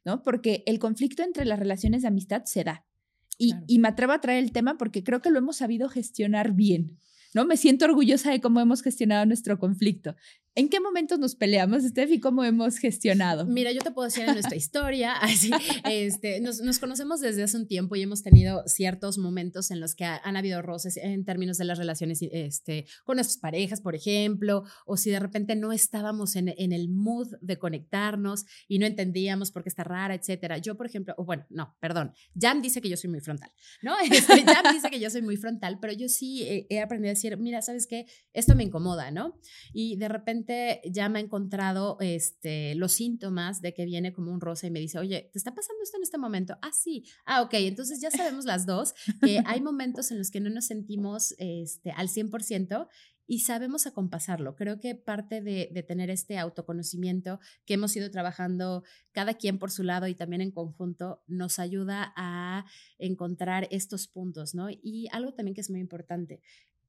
¿no? Porque el conflicto entre las relaciones de amistad se da. Y, y me atrevo a traer el tema porque creo que lo hemos sabido gestionar bien. ¿no? Me siento orgullosa de cómo hemos gestionado nuestro conflicto. ¿En qué momentos nos peleamos, Steph, y cómo hemos gestionado? Mira, yo te puedo decir en nuestra historia, así, este, nos, nos, conocemos desde hace un tiempo y hemos tenido ciertos momentos en los que han habido roces en términos de las relaciones este, con nuestras parejas, por ejemplo, o si de repente no estábamos en, en el mood de conectarnos y no entendíamos por qué está rara, etcétera. Yo, por ejemplo, o bueno, no, perdón, Jam dice que yo soy muy frontal, ¿no? Este, Jam dice que yo soy muy frontal, pero yo sí he, he aprendido a decir, mira, ¿sabes qué? Esto me incomoda, ¿no? Y de repente ya me ha encontrado este, los síntomas de que viene como un rosa y me dice, oye, ¿te está pasando esto en este momento? Ah, sí. Ah, ok. Entonces ya sabemos las dos que hay momentos en los que no nos sentimos este, al 100% y sabemos acompasarlo. Creo que parte de, de, tener este autoconocimiento que hemos ido trabajando cada quien por su lado y también en conjunto nos ayuda a encontrar estos puntos, ¿no? Y algo también que es muy importante,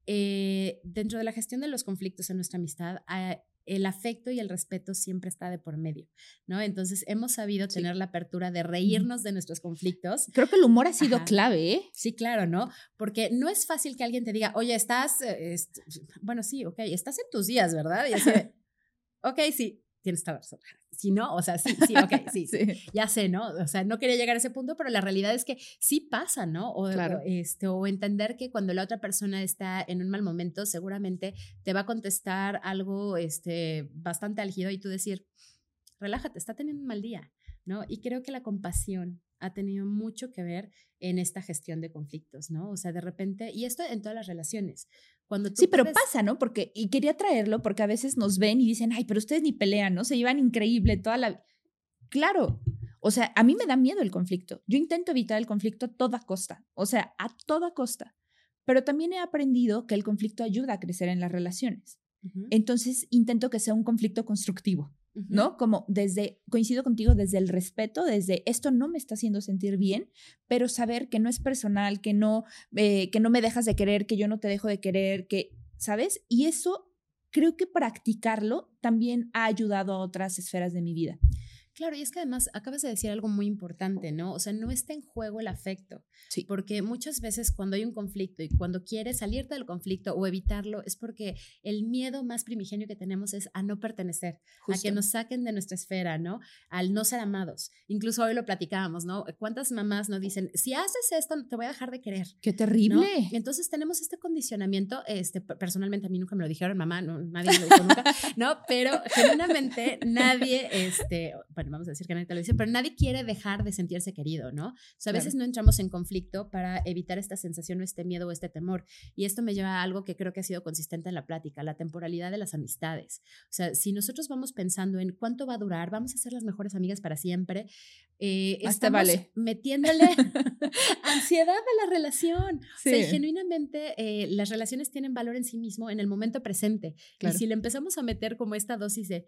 eh, dentro de la gestión de los conflictos en nuestra amistad, ah, el afecto y el respeto siempre está de por medio, ¿no? Entonces hemos sabido tener la apertura de reírnos de nuestros conflictos. Creo que el humor ha sido clave, ¿eh? Sí, claro, ¿no? Porque no es fácil que alguien te diga, oye, estás, eh, bueno, sí, ok, estás en tus días, ¿verdad? Y así, ok, sí, tienes razón. Si no, o sea, sí, sí, ok, sí, sí, ya sé, ¿no? O sea, no quería llegar a ese punto, pero la realidad es que sí pasa, ¿no? O, claro. este, o entender que cuando la otra persona está en un mal momento, seguramente te va a contestar algo este, bastante álgido y tú decir, relájate, está teniendo un mal día, ¿no? Y creo que la compasión ha tenido mucho que ver en esta gestión de conflictos, ¿no? O sea, de repente, y esto en todas las relaciones. Cuando sí, pero pasa, ¿no? Porque, y quería traerlo porque a veces nos ven y dicen, ay, pero ustedes ni pelean, ¿no? Se llevan increíble toda la... Claro, o sea, a mí me da miedo el conflicto. Yo intento evitar el conflicto a toda costa, o sea, a toda costa. Pero también he aprendido que el conflicto ayuda a crecer en las relaciones. Entonces, intento que sea un conflicto constructivo. ¿No? Como desde, coincido contigo, desde el respeto, desde esto no me está haciendo sentir bien, pero saber que no es personal, que no, eh, que no me dejas de querer, que yo no te dejo de querer, que, ¿sabes? Y eso creo que practicarlo también ha ayudado a otras esferas de mi vida. Claro, y es que además acabas de decir algo muy importante, ¿no? O sea, no está en juego el afecto. Sí. Porque muchas veces cuando hay un conflicto y cuando quieres salirte del conflicto o evitarlo, es porque el miedo más primigenio que tenemos es a no pertenecer, a que nos saquen de nuestra esfera, ¿no? Al no ser amados. Incluso hoy lo platicábamos, ¿no? ¿Cuántas mamás nos dicen, si haces esto, te voy a dejar de querer? ¡Qué terrible! Entonces tenemos este condicionamiento, este, personalmente a mí nunca me lo dijeron, mamá, no, nadie me lo dijo nunca, ¿no? Pero genuinamente nadie, este, vamos a decir que nadie te lo dice, pero nadie quiere dejar de sentirse querido, ¿no? O sea, a veces no entramos en conflicto para evitar esta sensación o este miedo o este temor. Y esto me lleva a algo que creo que ha sido consistente en la plática, la temporalidad de las amistades. O sea, si nosotros vamos pensando en cuánto va a durar, vamos a ser las mejores amigas para siempre, eh, estamos vale. metiéndole ansiedad a la relación. O sea, genuinamente eh, las relaciones tienen valor en sí mismo en el momento presente. Y si le empezamos a meter como esta dosis de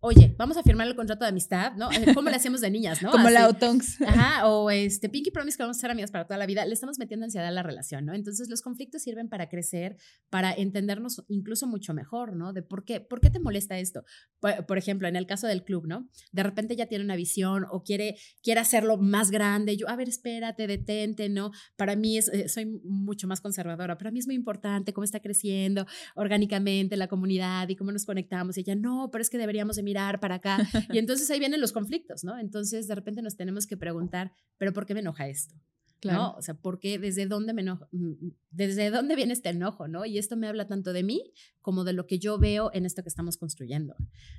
oye, vamos a firmar el contrato de amistad, ¿no? ¿Cómo le hacemos de niñas, no? Como la Otongs. Ajá, o este Pinky Promise que vamos a ser amigas para toda la vida, le estamos metiendo ansiedad a la relación, ¿no? Entonces los conflictos sirven para crecer, para entendernos incluso mucho mejor, ¿no? De por qué, por qué te molesta esto. Por, ejemplo, en el caso del club, ¿no? De repente ya tiene una visión o quiere, quiere hacerlo más grande. Yo, a ver, espérate, detente, ¿no? Para mí es, eh, soy mucho más conservadora. Para mí es muy importante cómo está creciendo orgánicamente la comunidad y cómo nos conectamos. Y ella, no, pero es que deberíamos de mirar para acá. Y entonces ahí vienen los conflictos, ¿no? Entonces de repente nos tenemos que preguntar, ¿pero por qué me enoja esto? ¿no? O sea, porque desde dónde me enojo, mm, desde dónde viene este enojo, ¿no? Y esto me habla tanto de mí como de lo que yo veo en esto que estamos construyendo,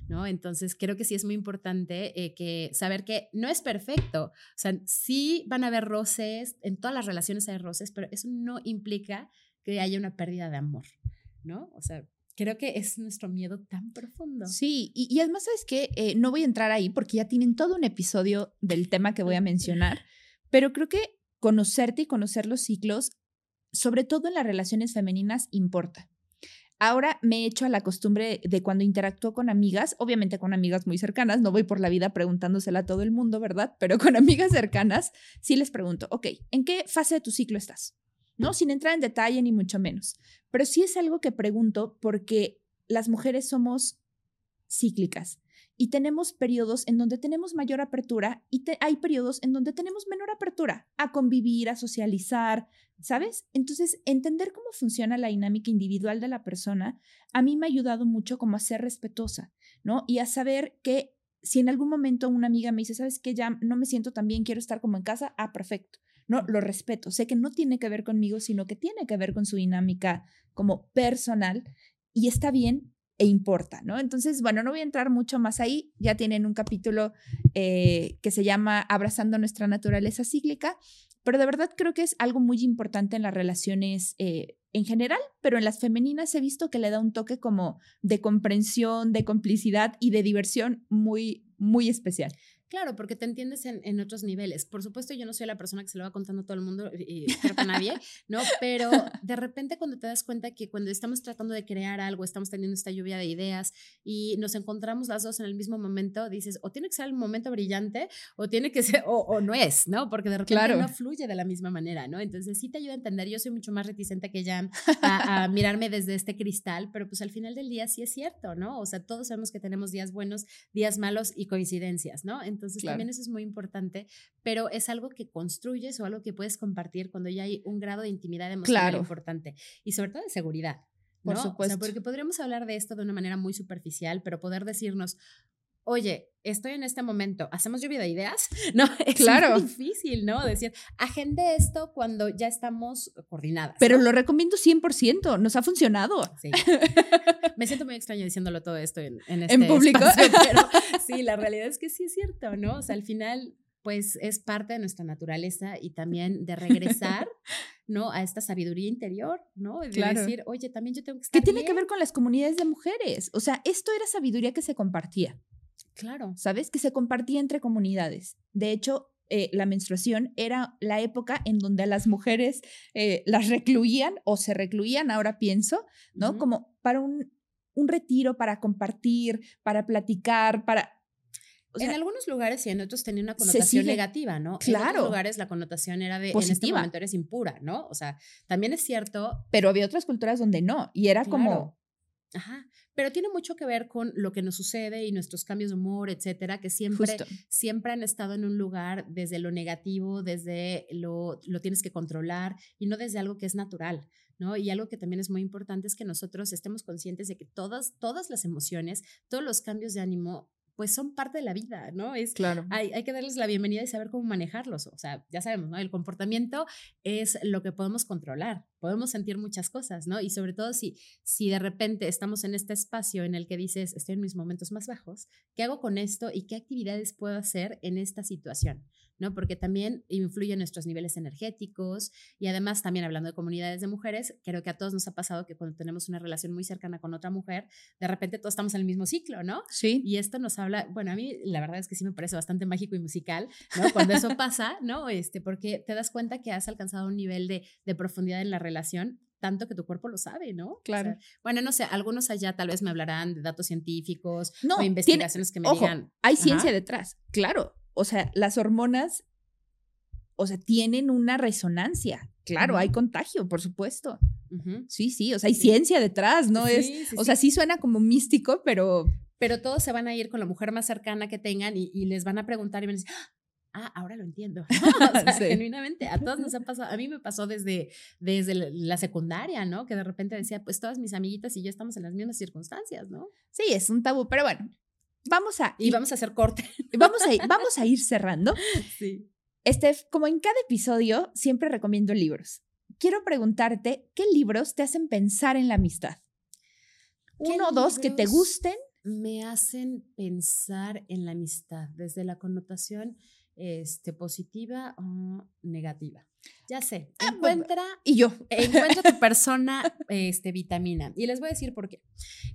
¿no? Entonces, creo que sí es muy importante eh, que saber que no es perfecto, o sea, sí van a haber roces, en todas las relaciones hay roces, pero eso no implica que haya una pérdida de amor, ¿no? O sea, creo que es nuestro miedo tan profundo. Sí, y, además, ¿sabes que eh, no voy a entrar ahí porque ya tienen todo un episodio del tema que voy a mencionar, pero creo que conocerte y conocer los ciclos, sobre todo en las relaciones femeninas, importa. Ahora me he hecho a la costumbre de cuando interactúo con amigas, obviamente con amigas muy cercanas, no voy por la vida preguntándosela a todo el mundo, ¿verdad? Pero con amigas cercanas, sí les pregunto, ok, ¿en qué fase de tu ciclo estás? ¿No? Sin entrar en detalle ni mucho menos. Pero sí es algo que pregunto porque las mujeres somos cíclicas y tenemos periodos en donde tenemos mayor apertura y hay periodos en donde tenemos menor apertura a convivir, a socializar, ¿sabes? Entonces, entender cómo funciona la dinámica individual de la persona a mí me ha ayudado mucho como a ser respetuosa, ¿no? Y a saber que si en algún momento una amiga me dice, ¿sabes qué? Ya no me siento tan bien, quiero estar como en casa, ah, perfecto. No, lo respeto. Sé que no tiene que ver conmigo, sino que tiene que ver con su dinámica como personal y está bien e importa, ¿no? Entonces, bueno, no voy a entrar mucho más ahí, ya tienen un capítulo eh, que se llama Abrazando nuestra naturaleza cíclica, pero de verdad creo que es algo muy importante en las relaciones eh, en general, pero en las femeninas he visto que le da un toque como de comprensión, de complicidad y de diversión muy, muy especial. Claro, porque te entiendes en, otros niveles. Por supuesto, yo no soy la persona que se lo va contando a todo el mundo y creo que a nadie, ¿no? Pero de repente cuando te das cuenta que cuando estamos tratando de crear algo, estamos teniendo esta lluvia de ideas y nos encontramos las dos en el mismo momento, dices, o tiene que ser el momento brillante o tiene que ser, o, no es, ¿no? Porque de repente no fluye de la misma manera, ¿no? Entonces sí te ayuda a entender. Yo soy mucho más reticente que Jan a, a mirarme desde este cristal, pero pues al final del día sí es cierto, ¿no? O sea, todos sabemos que tenemos días buenos, días malos y coincidencias, ¿no? Entonces también eso es muy importante, pero es algo que construyes o algo que puedes compartir cuando ya hay un grado de intimidad emocional importante y sobre todo de seguridad. Por supuesto. porque podríamos hablar de esto de una manera muy superficial, pero poder decirnos, oye, estoy en este momento, ¿hacemos lluvia de ideas? No, es claro. difícil, ¿no? Decir, agende esto cuando ya estamos coordinadas. Pero lo recomiendo 100%, nos ha funcionado. Sí. Me siento muy extraño diciéndolo todo esto en, en este público. pero sí, la realidad es que sí es cierto, ¿no? O sea, al final, pues es parte de nuestra naturaleza y también de regresar, ¿no? A esta sabiduría interior, ¿no? De decir, oye, también yo tengo que estar ¿Qué tiene que ver con las comunidades de mujeres? O sea, esto era sabiduría que se compartía. Claro. ¿Sabes? Que se compartía entre comunidades. De hecho, eh, la menstruación era la época en donde a las mujeres eh, las recluían o se recluían, ahora pienso, ¿no? Como para un, un retiro para compartir, para platicar, para... en algunos lugares y en otros tenía una connotación negativa, ¿no? Claro. En otros lugares la connotación era de, Positiva. en este momento eres impura, ¿no? O sea, también es cierto. Pero había otras culturas donde no, y era como... Ajá, pero tiene mucho que ver con lo que nos sucede y nuestros cambios de humor, etcétera, que siempre, siempre han estado en un lugar desde lo negativo, desde lo, lo tienes que controlar y no desde algo que es natural. ¿no? Y algo que también es muy importante es que nosotros estemos conscientes de que todas, todas las emociones, todos los cambios de ánimo pues son parte de la vida, ¿no? Es, claro. Hay, hay, que darles la bienvenida y saber cómo manejarlos. O sea, ya sabemos, ¿no? El comportamiento es lo que podemos controlar. Podemos sentir muchas cosas, ¿no? Y sobre todo si, si de repente estamos en este espacio en el que dices, estoy en mis momentos más bajos, ¿qué hago con esto y qué actividades puedo hacer en esta situación? ¿No? Porque también influye en nuestros niveles energéticos y además también hablando de comunidades de mujeres, creo que a todos nos ha pasado que cuando tenemos una relación muy cercana con otra mujer, de repente todos estamos en el mismo ciclo, ¿no? Sí. Y esto nos habla, bueno, a mí la verdad es que sí me parece bastante mágico y musical, ¿no? Cuando eso pasa, ¿no? Este, porque te das cuenta que has alcanzado un nivel de, de profundidad en la relación tanto que tu cuerpo lo sabe, ¿no? Claro. bueno, no sé, algunos allá tal vez me hablarán de datos científicos o investigaciones que me digan. Hay ciencia detrás, claro o sea, las hormonas, o sea, tienen una resonancia. Claro, hay contagio, por supuesto. Sí, sí, o sea, hay ciencia detrás, ¿no? es, o sea, sí suena como místico, pero... Pero todos se van a ir con la mujer más cercana que tengan y, les van a preguntar y van a decir, ah, ahora lo entiendo. o sea, genuinamente, a todos nos ha pasado, a mí me pasó desde, desde la secundaria, ¿no? Que de repente decía, pues todas mis amiguitas y yo estamos en las mismas circunstancias, ¿no? Sí, es un tabú, pero bueno, vamos a... Y vamos a hacer corte. Vamos a, vamos a ir cerrando. Sí. Steph, como en cada episodio, siempre recomiendo libros. Quiero preguntarte, ¿qué libros te hacen pensar en la amistad? Uno o dos que te gusten. Me hacen pensar en la amistad desde la connotación este, positiva o negativa. Ya sé, Ah, encuentra Y yo. encuentra tu persona este, vitamina. Y les voy a decir por qué.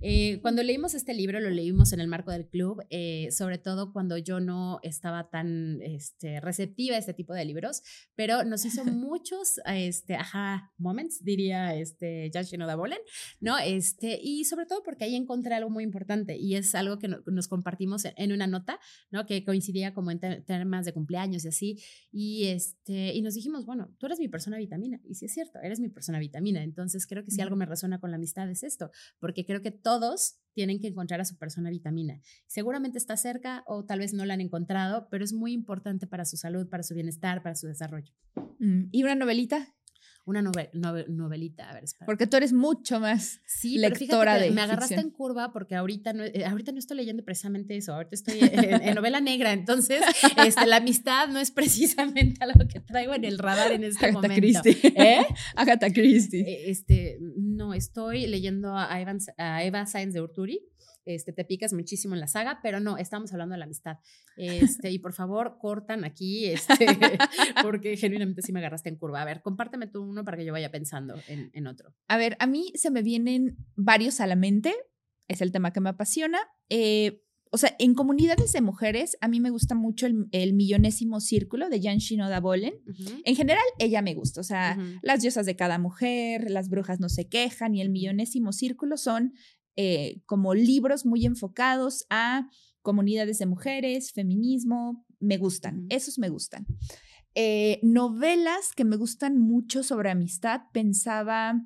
Eh, cuando leímos este libro, lo leímos en el marco del club, eh, sobre todo cuando yo no estaba tan este, receptiva a este tipo de libros, pero nos hizo muchos, este, ajá, moments, diría este, Jan Shinoda Bolen, ¿no? Este, y sobre todo porque ahí encontré algo muy importante y es algo que no- nos compartimos en, una nota, ¿no? Que coincidía como en te- temas de cumpleaños y así. Y, este, y nos dijimos, bueno, tú eres mi persona vitamina. Y sí es cierto, eres mi persona vitamina. Entonces creo que si algo me resuena con la amistad es esto, porque creo que todos tienen que encontrar a su persona vitamina. Seguramente está cerca o tal vez no la han encontrado, pero es muy importante para su salud, para su bienestar, para su desarrollo. Mm, ¿Y una novelita? Una nove- nove- novelita, a ver, espera. Porque tú eres mucho más. Sí, lectora de me agarraste ficción. en curva porque ahorita no, eh, ahorita no estoy leyendo precisamente eso, ahorita estoy en, en novela negra, entonces este, la amistad no es precisamente algo que traigo en el radar en este Agatha momento. Christie. ¿Eh? Agatha Christie. Eh, Este, no, estoy leyendo a, Evan- a Eva Sáenz de Urturi. Este, te picas muchísimo en la saga, pero no, estamos hablando de la amistad. Este, y por favor, cortan aquí, este, porque genuinamente sí me agarraste en curva. A ver, compárteme tú uno para que yo vaya pensando en, en otro. A ver, a mí se me vienen varios a la mente. Es el tema que me apasiona. Eh, o sea, en comunidades de mujeres, a mí me gusta mucho el, el millonésimo círculo de Jan Shinoda Bolen. En general, ella me gusta. O sea, las diosas de cada mujer, las brujas no se quejan y el millonésimo círculo son eh, como libros muy enfocados a comunidades de mujeres, feminismo. Me gustan, esos me gustan. Eh, novelas que me gustan mucho sobre amistad, pensaba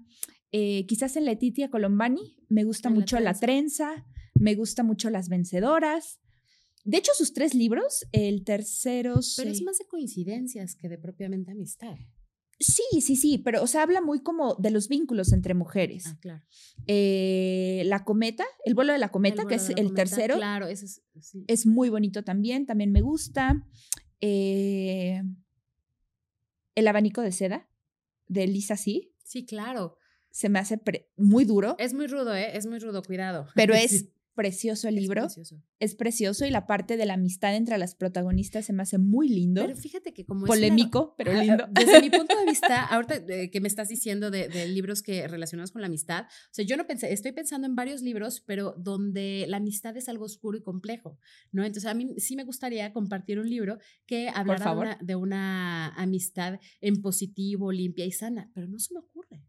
eh, quizás en Letitia Colombani, me gusta En La mucho La Trenza, me gusta mucho Las Vencedoras. De hecho, sus tres libros, el tercero... Pero es más de coincidencias que de propiamente amistad. Sí, sí, sí, pero o sea, habla muy como de los vínculos entre mujeres. Ah, claro. Eh, la cometa, el vuelo de la cometa, que es el cometa, tercero, Claro, ese es. sí. es muy bonito también, también me gusta. Eh, el abanico de seda, de Lisa C. Sí, claro. Se me hace muy duro, Es muy rudo, ¿eh? Es muy rudo, cuidado. pero Sí, es precioso el es libro. precioso. Es precioso y la parte de la amistad entre las protagonistas se me hace muy lindo. Pero fíjate que como es una- Polémico, pero lindo. Desde mi punto de vista, ahorita eh, que me estás diciendo de, de libros que relacionados con la amistad, o sea, yo no pensé, estoy pensando en varios libros, pero donde la amistad es algo oscuro y complejo, ¿no? Entonces, a mí sí me gustaría compartir un libro que hablara de favor. una, de una amistad en positivo, limpia y sana, pero no se me ocurre.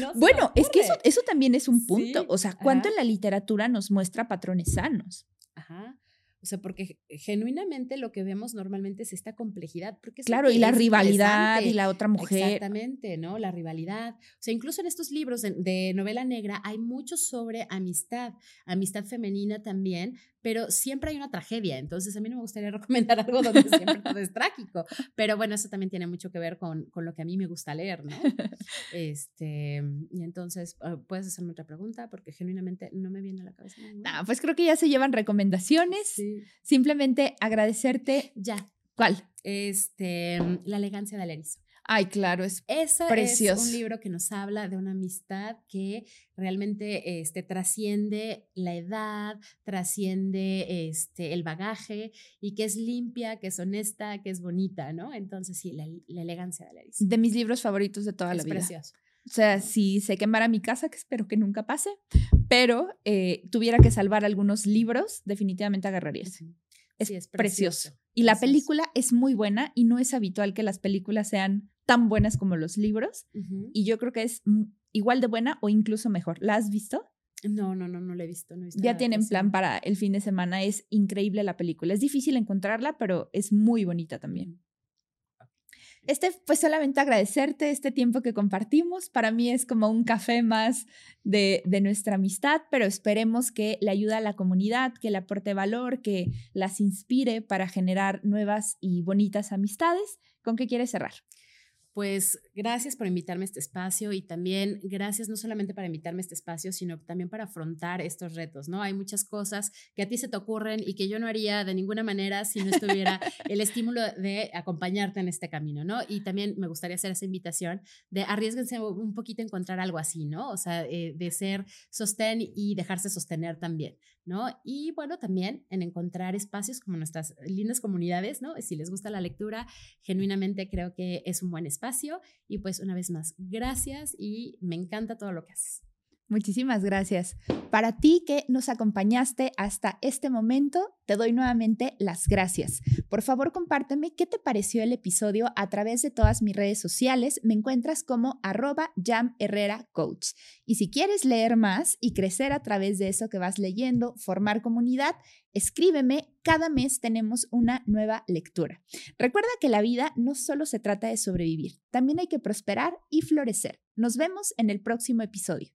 No Bueno, es que eso, eso también es un punto. Sí, o sea, ¿cuánto ajá. en la literatura nos muestra patrones sanos? Ajá. O sea, porque ge- genuinamente lo que vemos normalmente es esta complejidad. Porque es Claro, y la rivalidad y la otra mujer. Exactamente, ¿no? La rivalidad. O sea, incluso en estos libros de, de novela negra hay mucho sobre amistad, amistad femenina también, pero siempre hay una tragedia. Entonces, a mí no me gustaría recomendar algo donde siempre todo es trágico. Pero bueno, eso también tiene mucho que ver con, con lo que a mí me gusta leer, ¿no? Este, y entonces, ah, puedes hacerme otra pregunta porque genuinamente no me viene a la cabeza. ninguna. Nah, pues creo que ya se llevan recomendaciones. Sí. Simplemente agradecerte. Ya. ¿Cuál? Este, La elegancia del erizo. Ay, claro, es Ese es Precioso. un libro que nos habla de una amistad que realmente este, trasciende la edad, trasciende este, el bagaje y que es limpia, que es honesta, que es bonita, ¿no? Entonces, sí, la, la elegancia de la erizo. de mis libros favoritos de toda Es la vida. precioso. O sea, si se quemara mi casa, que espero que nunca pase, pero eh, tuviera que salvar algunos libros, definitivamente agarraría ese. Ujú. Es, Sí, es precioso. precioso, Y la precioso. película es muy buena y no es habitual que las películas sean tan buenas como los libros. Ujú. Y yo creo que es igual de buena o incluso mejor. ¿La has visto? No, no, no, no la he visto. No he visto Ya tienen plan para el fin de semana. Es increíble la película. Es difícil encontrarla, pero es muy bonita también. Este, pues solamente agradecerte este tiempo que compartimos. Para mí es como un café más de, de nuestra amistad, pero esperemos que le ayude a la comunidad, que le aporte valor, que las inspire para generar nuevas y bonitas amistades. ¿Con qué quieres cerrar? Pues gracias por invitarme a este espacio y también gracias no solamente para invitarme a este espacio, sino también para afrontar estos retos, ¿no? Hay muchas cosas que a ti se te ocurren y que yo no haría de ninguna manera si no estuviera el estímulo de acompañarte en este camino, ¿no? Y también me gustaría hacer esa invitación de arriesguense un poquito a encontrar algo así, ¿no? O sea, eh, de ser sostén y dejarse sostener también, ¿no? Y bueno, también en encontrar espacios como nuestras lindas comunidades, ¿no? Si les gusta la lectura, genuinamente creo que es un buen espacio. Y pues una vez más, gracias y me encanta todo lo que haces. Muchísimas gracias. Para ti que nos acompañaste hasta este momento, te doy nuevamente las gracias. Por favor, compárteme qué te pareció el episodio a través de todas mis redes sociales. Me encuentras como arroba Jam Coach. Y si quieres leer más y crecer a través de eso que vas leyendo, formar comunidad, escríbeme. Cada mes tenemos una nueva lectura. Recuerda que la vida no solo se trata de sobrevivir, también hay que prosperar y florecer. Nos vemos en el próximo episodio.